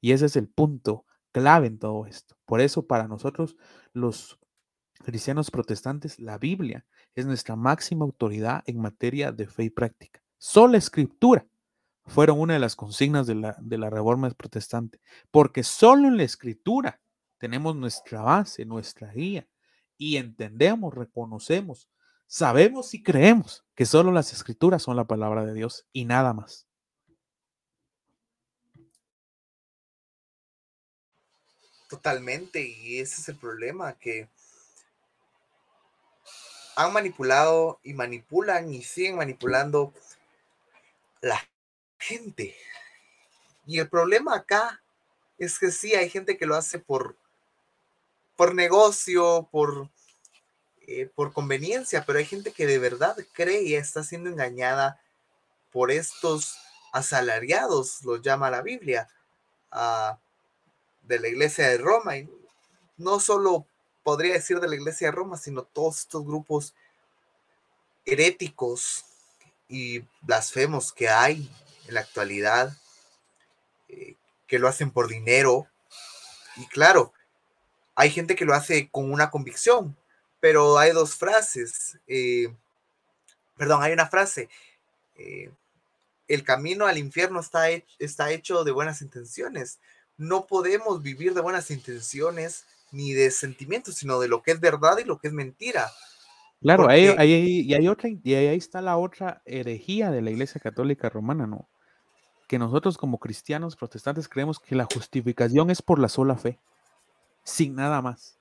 Y ese es el punto clave en todo esto. Por eso para nosotros los cristianos protestantes, la Biblia es nuestra máxima autoridad en materia de fe y práctica. Sola escritura fueron una de las consignas de la, de la reforma protestante, porque solo en la escritura tenemos nuestra base, nuestra guía, y entendemos, reconocemos, sabemos y creemos que solo las escrituras son la palabra de Dios y nada más. Totalmente, y ese es el problema, que han manipulado y manipulan y siguen manipulando la gente. Y el problema acá es que sí, hay gente que lo hace por, por negocio, por, eh, por conveniencia, pero hay gente que de verdad cree y está siendo engañada por estos asalariados, los llama la Biblia, ah, de la iglesia de Roma. Y no solo podría decir de la iglesia de Roma, sino todos estos grupos heréticos y blasfemos que hay en la actualidad, eh, que lo hacen por dinero. Y claro, hay gente que lo hace con una convicción, pero hay dos frases. eh, perdón, hay una frase. eh, el camino al infierno está hecho, está hecho de buenas intenciones. No podemos vivir de buenas intenciones ni de sentimientos, sino de lo que es verdad y lo que es mentira. Claro, ahí, Porque- ahí- ahí- y hay otra, y ahí está la otra herejía de la Iglesia Católica Romana, ¿no? Que nosotros como cristianos protestantes creemos que la justificación es por la sola fe, sin nada más.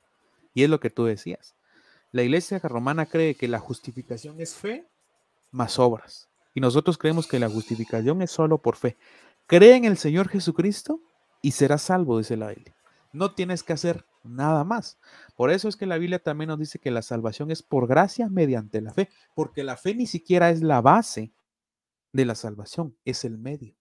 Y es lo que tú decías. La Iglesia Romana cree que la justificación es fe más obras. Y nosotros creemos que la justificación es solo por fe. Cree en el Señor Jesucristo y serás salvo, dice la Biblia. No tienes que hacer nada más. Por eso es que la Biblia también nos dice que la salvación es por gracia mediante la fe, porque la fe ni siquiera es la base de la salvación, es el medio.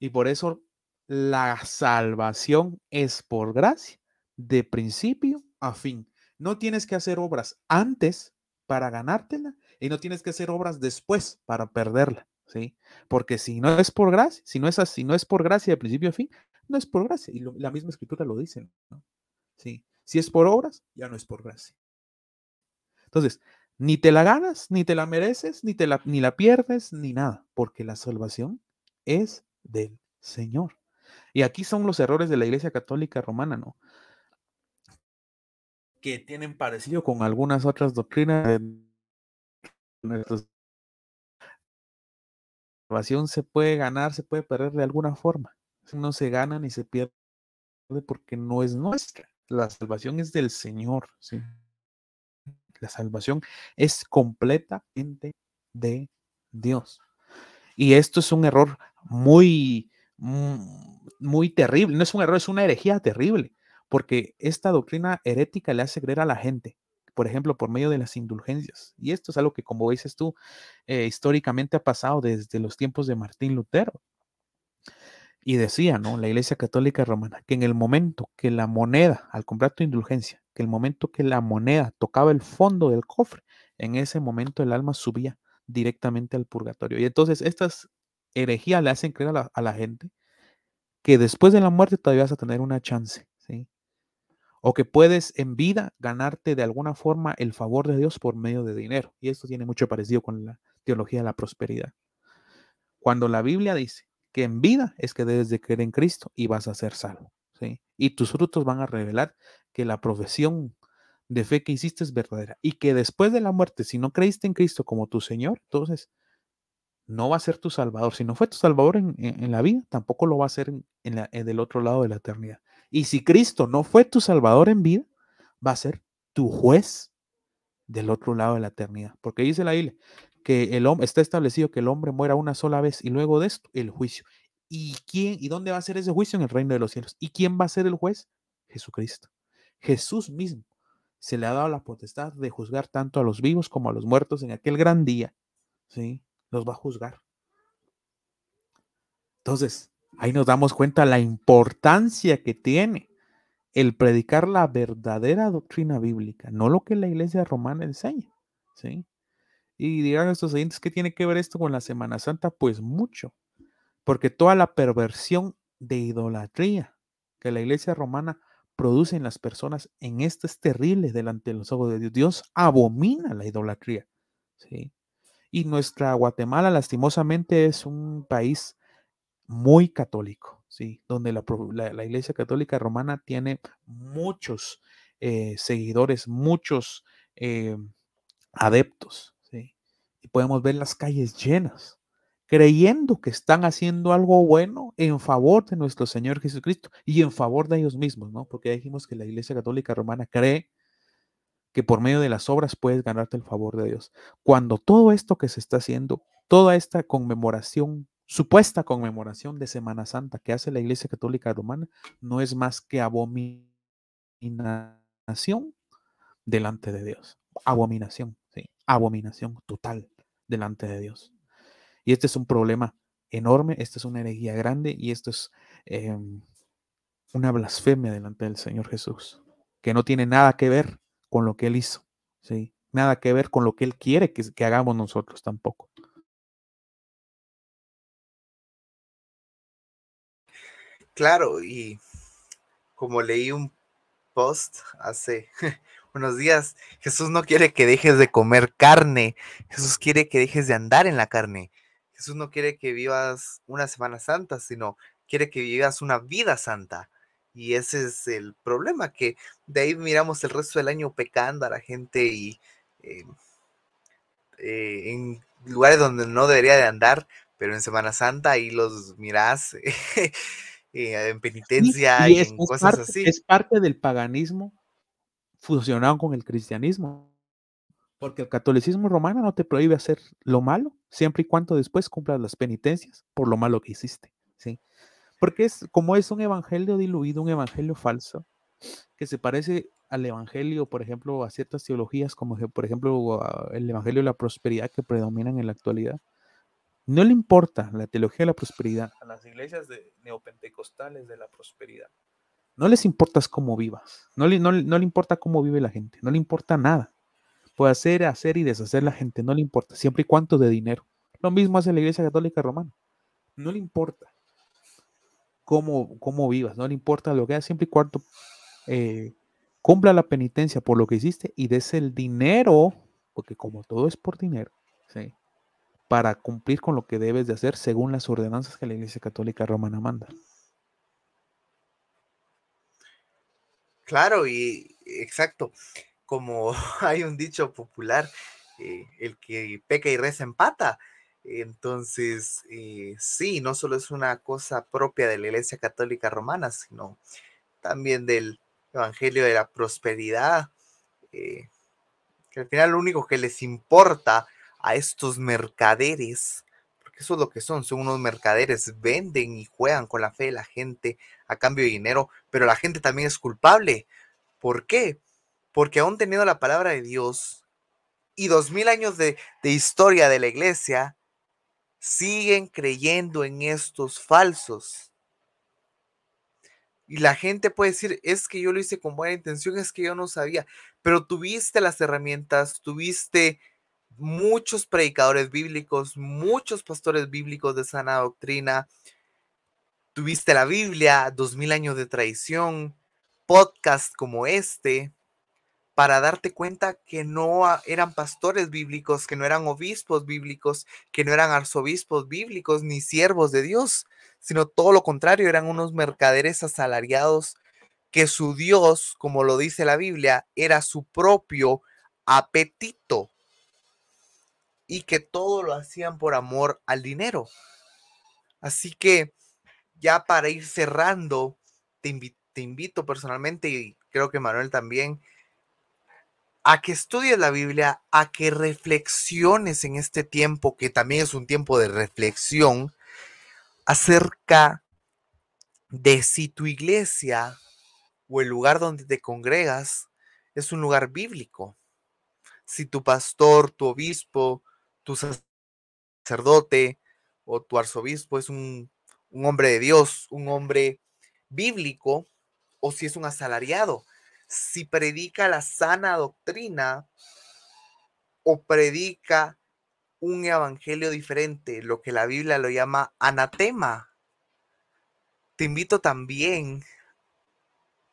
Y por eso la salvación es por gracia, de principio a fin. No tienes que hacer obras antes para ganártela y no tienes que hacer obras después para perderla, ¿sí? Porque si no es por gracia, si no es así, no es por gracia de principio a fin, no es por gracia. Y la misma escritura lo dice, ¿no? Sí. Si es por obras, ya no es por gracia. Entonces, ni te la ganas, ni te la mereces, ni, te la, ni la pierdes, ni nada, porque la salvación es del Señor. Y aquí son los errores de la Iglesia Católica Romana, ¿no? Que tienen parecido con algunas otras doctrinas salvación se puede ganar, se puede perder de alguna forma. No se gana ni se pierde porque no es nuestra. La salvación es del Señor, ¿sí? La salvación es completamente de Dios. Y esto es un error muy, muy terrible. No es un error, es una herejía terrible, porque esta doctrina herética le hace creer a la gente, por ejemplo, por medio de las indulgencias. Y esto es algo que, como dices tú, eh, históricamente ha pasado desde los tiempos de Martín Lutero. Y decía, ¿no? La Iglesia Católica Romana, que en el momento que la moneda, al comprar tu indulgencia, que el momento que la moneda tocaba el fondo del cofre, en ese momento el alma subía directamente al purgatorio. Y entonces estas herejías le hacen creer a la, gente que después de la muerte todavía vas a tener una chance, ¿sí? O que puedes en vida ganarte de alguna forma el favor de Dios por medio de dinero. Y esto tiene mucho parecido con la teología de la prosperidad. Cuando la Biblia dice que en vida es que debes de creer en Cristo y vas a ser salvo, ¿sí? Y tus frutos van a revelar que la profesión de fe que hiciste es verdadera y que después de la muerte, si no creíste en Cristo como tu Señor, entonces no va a ser tu Salvador. Si no fue tu Salvador en, en- la vida, tampoco lo va a ser en, en del otro lado de la eternidad. Y si Cristo no fue tu Salvador en vida, va a ser tu juez del otro lado de la eternidad. Porque dice la Biblia que el hombre está establecido que el hombre muera una sola vez y luego de esto el juicio. ¿Y quién y dónde va a ser ese juicio en el reino de los cielos? ¿Y quién va a ser el juez? Jesucristo. Jesús mismo se le ha dado la potestad de juzgar tanto a los vivos como a los muertos en aquel gran día. ¿Sí? Los va a juzgar. Entonces, ahí nos damos cuenta la importancia que tiene el predicar la verdadera doctrina bíblica, no lo que la iglesia romana enseña. ¿Sí? Y dirán estos oyentes, ¿qué tiene que ver esto con la Semana Santa? Pues mucho, porque toda la perversión de idolatría que la iglesia romana produce en las personas en esto es terrible delante de los ojos de Dios. Dios abomina la idolatría. ¿sí? Y nuestra Guatemala, lastimosamente, es un país muy católico, ¿sí? donde la, la, Iglesia Católica Romana tiene muchos eh, seguidores, muchos eh, adeptos. ¿sí? Y podemos ver las calles llenas creyendo que están haciendo algo bueno en favor de nuestro Señor Jesucristo y en favor de ellos mismos, ¿no? Porque dijimos que la Iglesia Católica Romana cree que por medio de las obras puedes ganarte el favor de Dios. Cuando todo esto que se está haciendo, toda esta conmemoración, supuesta conmemoración de Semana Santa que hace la Iglesia Católica Romana, no es más que abominación delante de Dios. Abominación, sí, abominación total delante de Dios. Y este es un problema enorme, esta es una herejía grande y esto es em, una blasfemia delante del Señor Jesús, que no tiene nada que ver con lo que Él hizo, ¿sí? nada que ver con lo que Él quiere que, hagamos nosotros tampoco. Claro, y como leí un post hace unos días, Jesús no quiere que dejes de comer carne, Jesús quiere que dejes de andar en la carne. Jesús no quiere que vivas una Semana Santa, sino quiere que vivas una vida santa. Y ese es el problema, que de ahí miramos el resto del año pecando a la gente y eh, eh, en lugares donde no debería de andar, pero en Semana Santa ahí los mirás eh, en penitencia y, en cosas así. Es parte del paganismo fusionado con el cristianismo. Porque el catolicismo romano no te prohíbe hacer lo malo, siempre y cuando después cumplas las penitencias por lo malo que hiciste. ¿sí? Porque es como es un evangelio diluido, un evangelio falso, que se parece al evangelio, por ejemplo, a ciertas teologías, como por ejemplo el evangelio de la prosperidad que predominan en la actualidad. No le importa la teología de la prosperidad a las iglesias de neopentecostales de la prosperidad. No les importa cómo vivas, no le, no le importa cómo vive la gente, no le importa nada. Puede hacer, hacer y deshacer la gente, no le importa, siempre y cuánto de dinero. Lo mismo hace la Iglesia Católica Romana. No le importa cómo, cómo vivas, no le importa lo que hagas, siempre y cuando eh, cumpla la penitencia por lo que hiciste y des el dinero, porque como todo es por dinero, ¿sí? para cumplir con lo que debes de hacer según las ordenanzas que la Iglesia Católica Romana manda. Claro, y exacto como hay un dicho popular, eh, el que peca y reza empata. Entonces, eh, sí, no solo es una cosa propia de la Iglesia Católica Romana, sino también del Evangelio de la Prosperidad, eh, que al final lo único que les importa a estos mercaderes, porque eso es lo que son, son unos mercaderes, venden y juegan con la fe de la gente a cambio de dinero, pero la gente también es culpable. ¿Por qué? porque aún teniendo la palabra de Dios y dos mil años de, historia de la iglesia, siguen creyendo en estos falsos. Y la gente puede decir, es que yo lo hice con buena intención, es que yo no sabía, pero tuviste las herramientas, tuviste muchos predicadores bíblicos, muchos pastores bíblicos de sana doctrina, tuviste la Biblia, dos mil años de tradición, podcast como este, para darte cuenta que no eran pastores bíblicos, que no eran obispos bíblicos, que no eran arzobispos bíblicos ni siervos de Dios, sino todo lo contrario, eran unos mercaderes asalariados que su Dios, como lo dice la Biblia, era su propio apetito y que todo lo hacían por amor al dinero. Así que ya para ir cerrando, te, invito personalmente y creo que Manuel también, a que estudies la Biblia, a que reflexiones en este tiempo, que también es un tiempo de reflexión, acerca de si tu iglesia o el lugar donde te congregas es un lugar bíblico. Si tu pastor, tu obispo, tu sacerdote o tu arzobispo es un, un hombre de Dios, un hombre bíblico, o si es un asalariado, si predica la sana doctrina o predica un evangelio diferente, lo que la Biblia lo llama anatema. Te invito también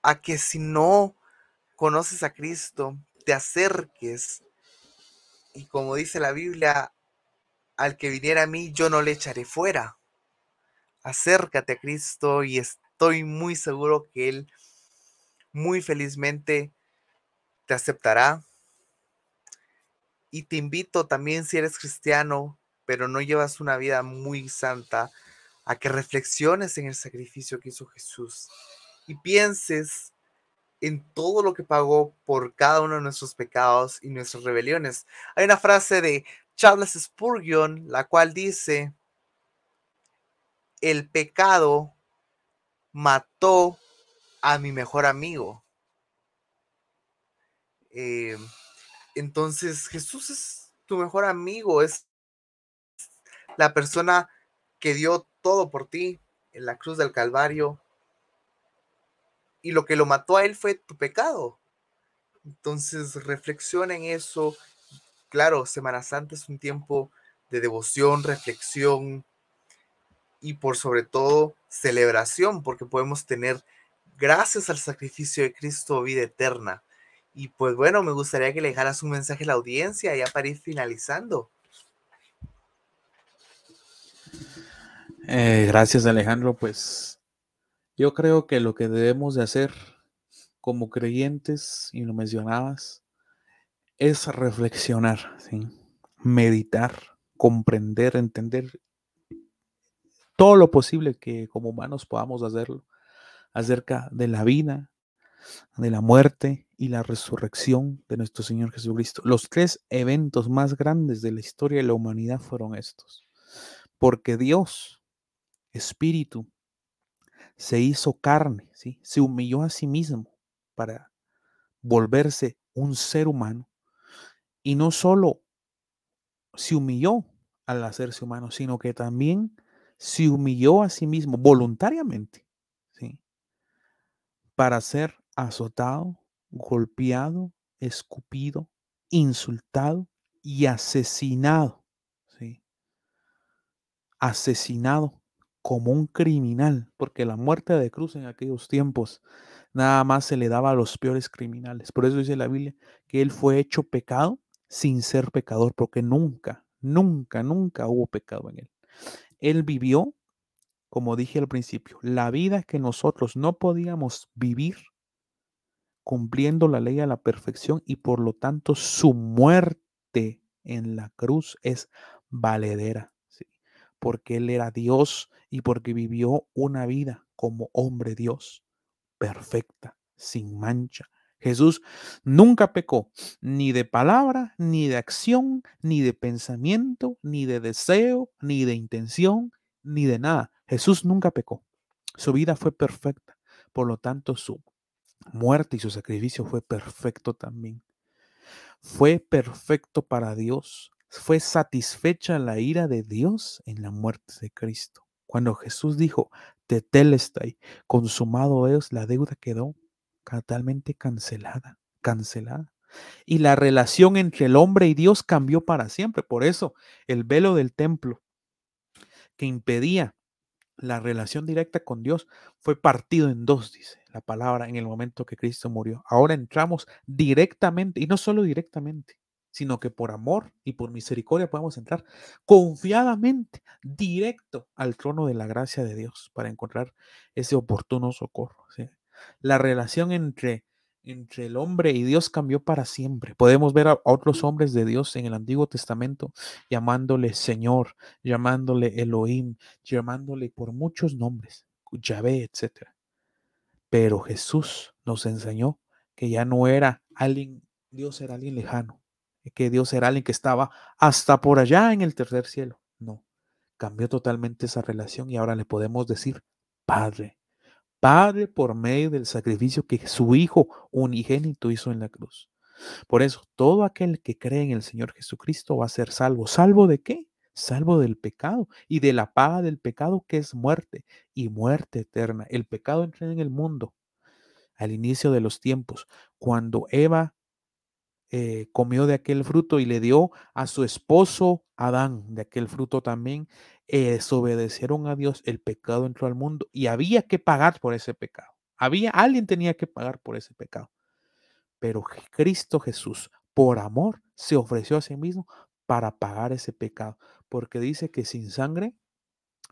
a que si no conoces a Cristo, te acerques y como dice la Biblia, al que viniera a mí, yo no le echaré fuera. Acércate a Cristo y estoy muy seguro que Él muy felizmente te aceptará. Y te invito también si eres cristiano, pero no llevas una vida muy santa, a que reflexiones en el sacrificio que hizo Jesús y pienses en todo lo que pagó por cada uno de nuestros pecados y nuestras rebeliones. Hay una frase de Charles Spurgeon, la cual dice, el pecado mató a mi mejor amigo. Eh, entonces Jesús es tu mejor amigo, es la persona que dio todo por ti en la cruz del Calvario. Y lo que lo mató a él fue tu pecado. Entonces reflexiona en eso. Claro, Semana Santa es un tiempo de devoción, reflexión y por sobre todo celebración, porque podemos tener gracias al sacrificio de Cristo, vida eterna. Y pues bueno, me gustaría que le dejaras un mensaje a la audiencia ya para ir finalizando. Eh, gracias Alejandro, pues yo creo que lo que debemos de hacer como creyentes, y lo mencionabas, es reflexionar, meditar, comprender, entender todo lo posible que como humanos podamos hacerlo acerca de la vida, de la muerte y la resurrección de nuestro Señor Jesucristo. Los tres eventos más grandes de la historia de la humanidad fueron estos. Porque Dios, Espíritu, se hizo carne, ¿sí? se humilló a sí mismo para volverse un ser humano. Y no solo se humilló al hacerse humano, sino que también se humilló a sí mismo voluntariamente. Para ser azotado, golpeado, escupido, insultado y asesinado. ¿sí? Asesinado como un criminal, porque la muerte de cruz en aquellos tiempos nada más se le daba a los peores criminales. Por eso dice la Biblia que él fue hecho pecado sin ser pecador, porque nunca, nunca, nunca hubo pecado en él. Él vivió como dije al principio, la vida que nosotros no podíamos vivir cumpliendo la ley a la perfección y por lo tanto su muerte en la cruz es valedera, porque Él era Dios y porque vivió una vida como hombre Dios, perfecta, sin mancha. Jesús nunca pecó, ni de palabra, ni de acción, ni de pensamiento, ni de deseo, ni de intención, ni de nada. Jesús nunca pecó. Su vida fue perfecta. Por lo tanto, su muerte y su sacrificio fue perfecto también. Fue perfecto para Dios. Fue satisfecha la ira de Dios en la muerte de Cristo. Cuando Jesús dijo, Tetelestai, consumado es, la deuda quedó totalmente cancelada, cancelada. Y la relación entre el hombre y Dios cambió para siempre. Por eso el velo del templo que impedía la relación directa con Dios fue partido en dos, dice la palabra, en el momento que Cristo murió. Ahora entramos directamente, y no solo directamente, sino que por amor y por misericordia podemos entrar confiadamente, directo al trono de la gracia de Dios para encontrar ese oportuno socorro. La relación entre entre el hombre y Dios cambió para siempre. Podemos ver a otros hombres de Dios en el Antiguo Testamento llamándole Señor, llamándole Elohim, llamándole por muchos nombres, Yahvé, etc. Pero Jesús nos enseñó que ya no era alguien, Dios era alguien lejano, que Dios era alguien que estaba hasta por allá en el tercer cielo. No, cambió totalmente esa relación y ahora le podemos decir Padre. Padre por medio del sacrificio que su Hijo unigénito hizo en la cruz. Por eso, todo aquel que cree en el Señor Jesucristo va a ser salvo. ¿Salvo de qué? Salvo del pecado y de la paga del pecado que es muerte y muerte eterna. El pecado entró en el mundo al inicio de los tiempos, cuando Eva eh, comió de aquel fruto y le dio a su esposo Adán de aquel fruto también, eh, desobedecieron a Dios, el pecado entró al mundo y había que pagar por ese pecado. Había, alguien tenía que pagar por ese pecado. Pero Cristo Jesús, por amor, se ofreció a sí mismo para pagar ese pecado, porque dice que sin sangre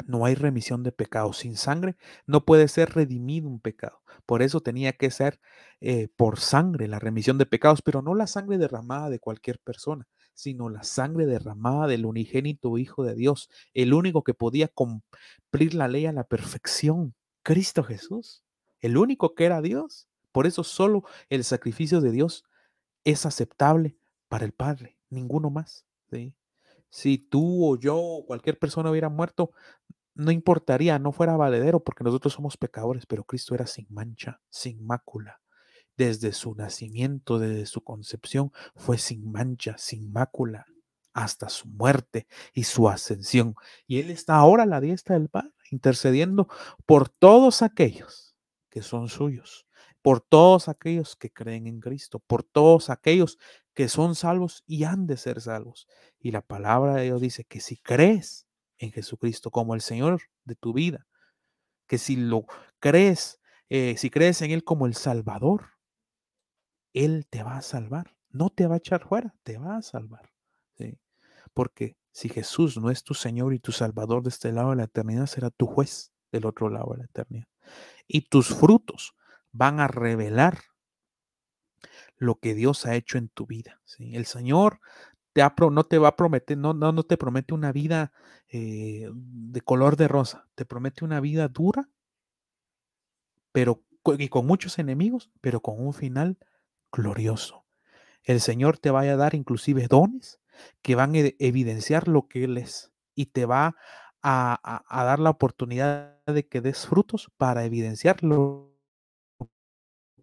no hay remisión de pecado. Sin sangre no puede ser redimido un pecado. Por eso tenía que ser eh, por sangre la remisión de pecados, pero no la sangre derramada de cualquier persona, sino la sangre derramada del unigénito Hijo de Dios, el único que podía cumplir la ley a la perfección, Cristo Jesús, el único que era Dios. Por eso solo el sacrificio de Dios es aceptable para el Padre, ninguno más. ¿sí? Si tú o yo o cualquier persona hubiera muerto, no importaría, no fuera valedero, porque nosotros somos pecadores, pero Cristo era sin mancha, sin mácula. Desde su nacimiento, desde su concepción, fue sin mancha, sin mácula, hasta su muerte y su ascensión. Y Él está ahora a la diestra del Padre, intercediendo por todos aquellos que son suyos, por todos aquellos que creen en Cristo, por todos aquellos que son salvos y han de ser salvos. Y la palabra de Dios dice que si crees en Jesucristo como el Señor de tu vida, que si lo crees, eh, si crees en Él como el Salvador, Él te va a salvar, no te va a echar fuera, te va a salvar. Porque si Jesús no es tu Señor y tu Salvador de este lado de la eternidad, será tu juez del otro lado de la eternidad. Y tus frutos van a revelar lo que Dios ha hecho en tu vida. El Señor no te va a prometer, no, te promete una vida eh, de color de rosa, te promete una vida dura, pero y con muchos enemigos, pero con un final glorioso. El Señor te va a dar inclusive dones que van a evidenciar lo que Él es y te va a dar la oportunidad de que des frutos para evidenciar lo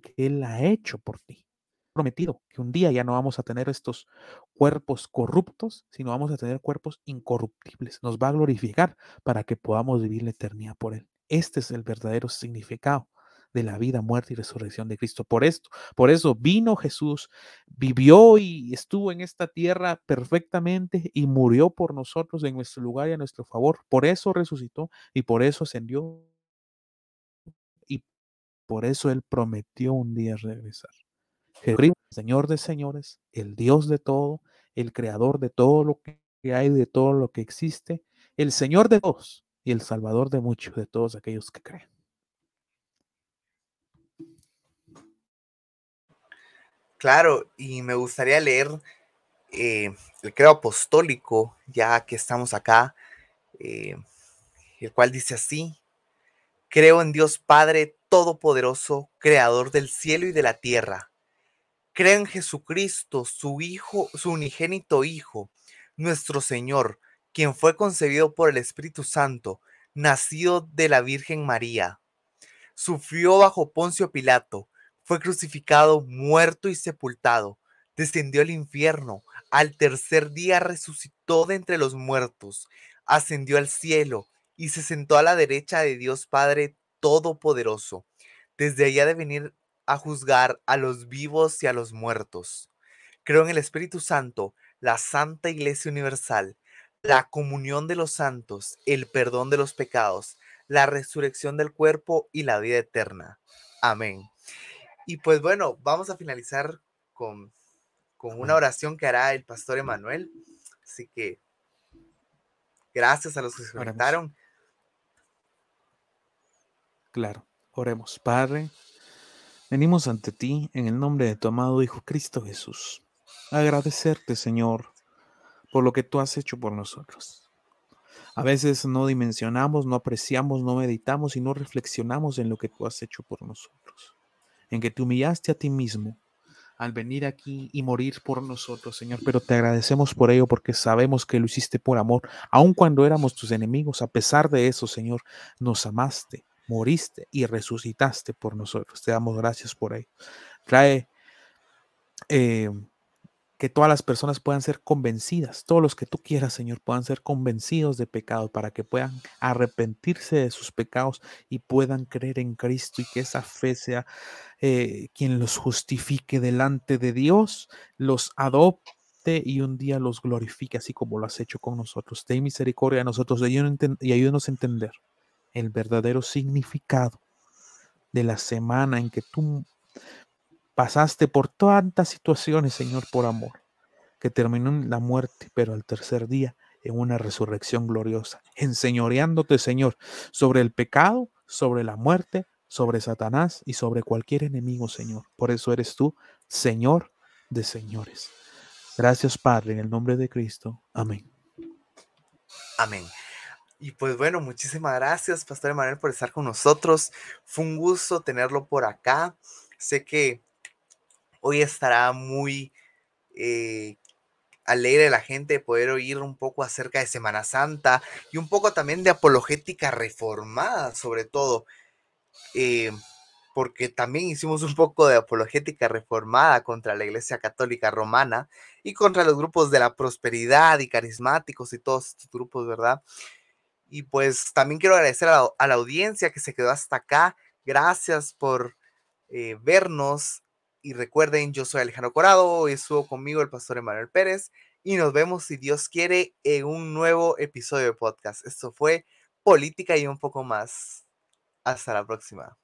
que Él ha hecho por ti prometido que un día ya no vamos a tener estos cuerpos corruptos, sino vamos a tener cuerpos incorruptibles. Nos va a glorificar para que podamos vivir la eternidad por Él. Este es el verdadero significado de la vida, muerte y resurrección de Cristo. Por esto, por eso vino Jesús, vivió y estuvo en esta tierra perfectamente y murió por nosotros en nuestro lugar y a nuestro favor. Por eso resucitó y por eso ascendió y por eso él prometió un día regresar. Señor de señores, el Dios de todo, el creador de todo lo que hay, de todo lo que existe, el Señor de todos y el Salvador de muchos, de todos aquellos que creen. Claro, y me gustaría leer eh, el credo apostólico, ya que estamos acá, eh, el cual dice así, creo en Dios Padre Todopoderoso, Creador del cielo y de la tierra Creo en Jesucristo, su Hijo, su unigénito Hijo, nuestro Señor, quien fue concebido por el Espíritu Santo, nacido de la Virgen María. Sufrió bajo Poncio Pilato, fue crucificado, muerto y sepultado, descendió al infierno, al tercer día resucitó de entre los muertos, ascendió al cielo y se sentó a la derecha de Dios Padre Todopoderoso. Desde allá de venir a juzgar a los vivos y a los muertos. Creo en el Espíritu Santo, la Santa Iglesia Universal, la comunión de los santos, el perdón de los pecados, la resurrección del cuerpo y la vida eterna. Amén. Y pues bueno, vamos a finalizar con, con una oración que hará el pastor Emanuel. Así que gracias a los que se conectaron. Claro, oremos, Padre. Venimos ante ti en el nombre de tu amado Hijo Cristo Jesús. Agradecerte, Señor, por lo que tú has hecho por nosotros. A veces no dimensionamos, no apreciamos, no meditamos y no reflexionamos en lo que tú has hecho por nosotros. En que te humillaste a ti mismo al venir aquí y morir por nosotros, Señor. Pero te agradecemos por ello porque sabemos que lo hiciste por amor. Aun cuando éramos tus enemigos, a pesar de eso, Señor, nos amaste moriste y resucitaste por nosotros. Te damos gracias por ello. Trae eh, que todas las personas puedan ser convencidas, todos los que tú quieras, Señor, puedan ser convencidos de pecado para que puedan arrepentirse de sus pecados y puedan creer en Cristo y que esa fe sea eh, quien los justifique delante de Dios, los adopte y un día los glorifique así como lo has hecho con nosotros. Ten misericordia a nosotros y ayúdanos a entender el verdadero significado de la semana en que tú Pasaste por tantas situaciones, Señor, por amor, que terminó en la muerte, pero al tercer día en una resurrección gloriosa, enseñoreándote, Señor, sobre el pecado, sobre la muerte, sobre Satanás y sobre cualquier enemigo, Señor. Por eso eres tú, Señor de señores. Gracias, Padre, en el nombre de Cristo. Amén. Amén. Y pues bueno, muchísimas gracias, Pastor Emanuel, por estar con nosotros. Fue un gusto tenerlo por acá. Sé que Hoy estará muy eh, alegre la gente de poder oír un poco acerca de Semana Santa y un poco también de apologética reformada, sobre todo, eh, porque también hicimos un poco de apologética reformada contra la Iglesia Católica Romana y contra los grupos de la prosperidad y carismáticos y todos estos grupos, ¿verdad? Y pues también quiero agradecer a la, audiencia que se quedó hasta acá. Gracias por eh, vernos y recuerden, yo soy Alejandro Corado, estuvo conmigo el pastor Emanuel Pérez y nos vemos, si Dios quiere, en un nuevo episodio de podcast. Esto fue Política y un poco más. Hasta la próxima.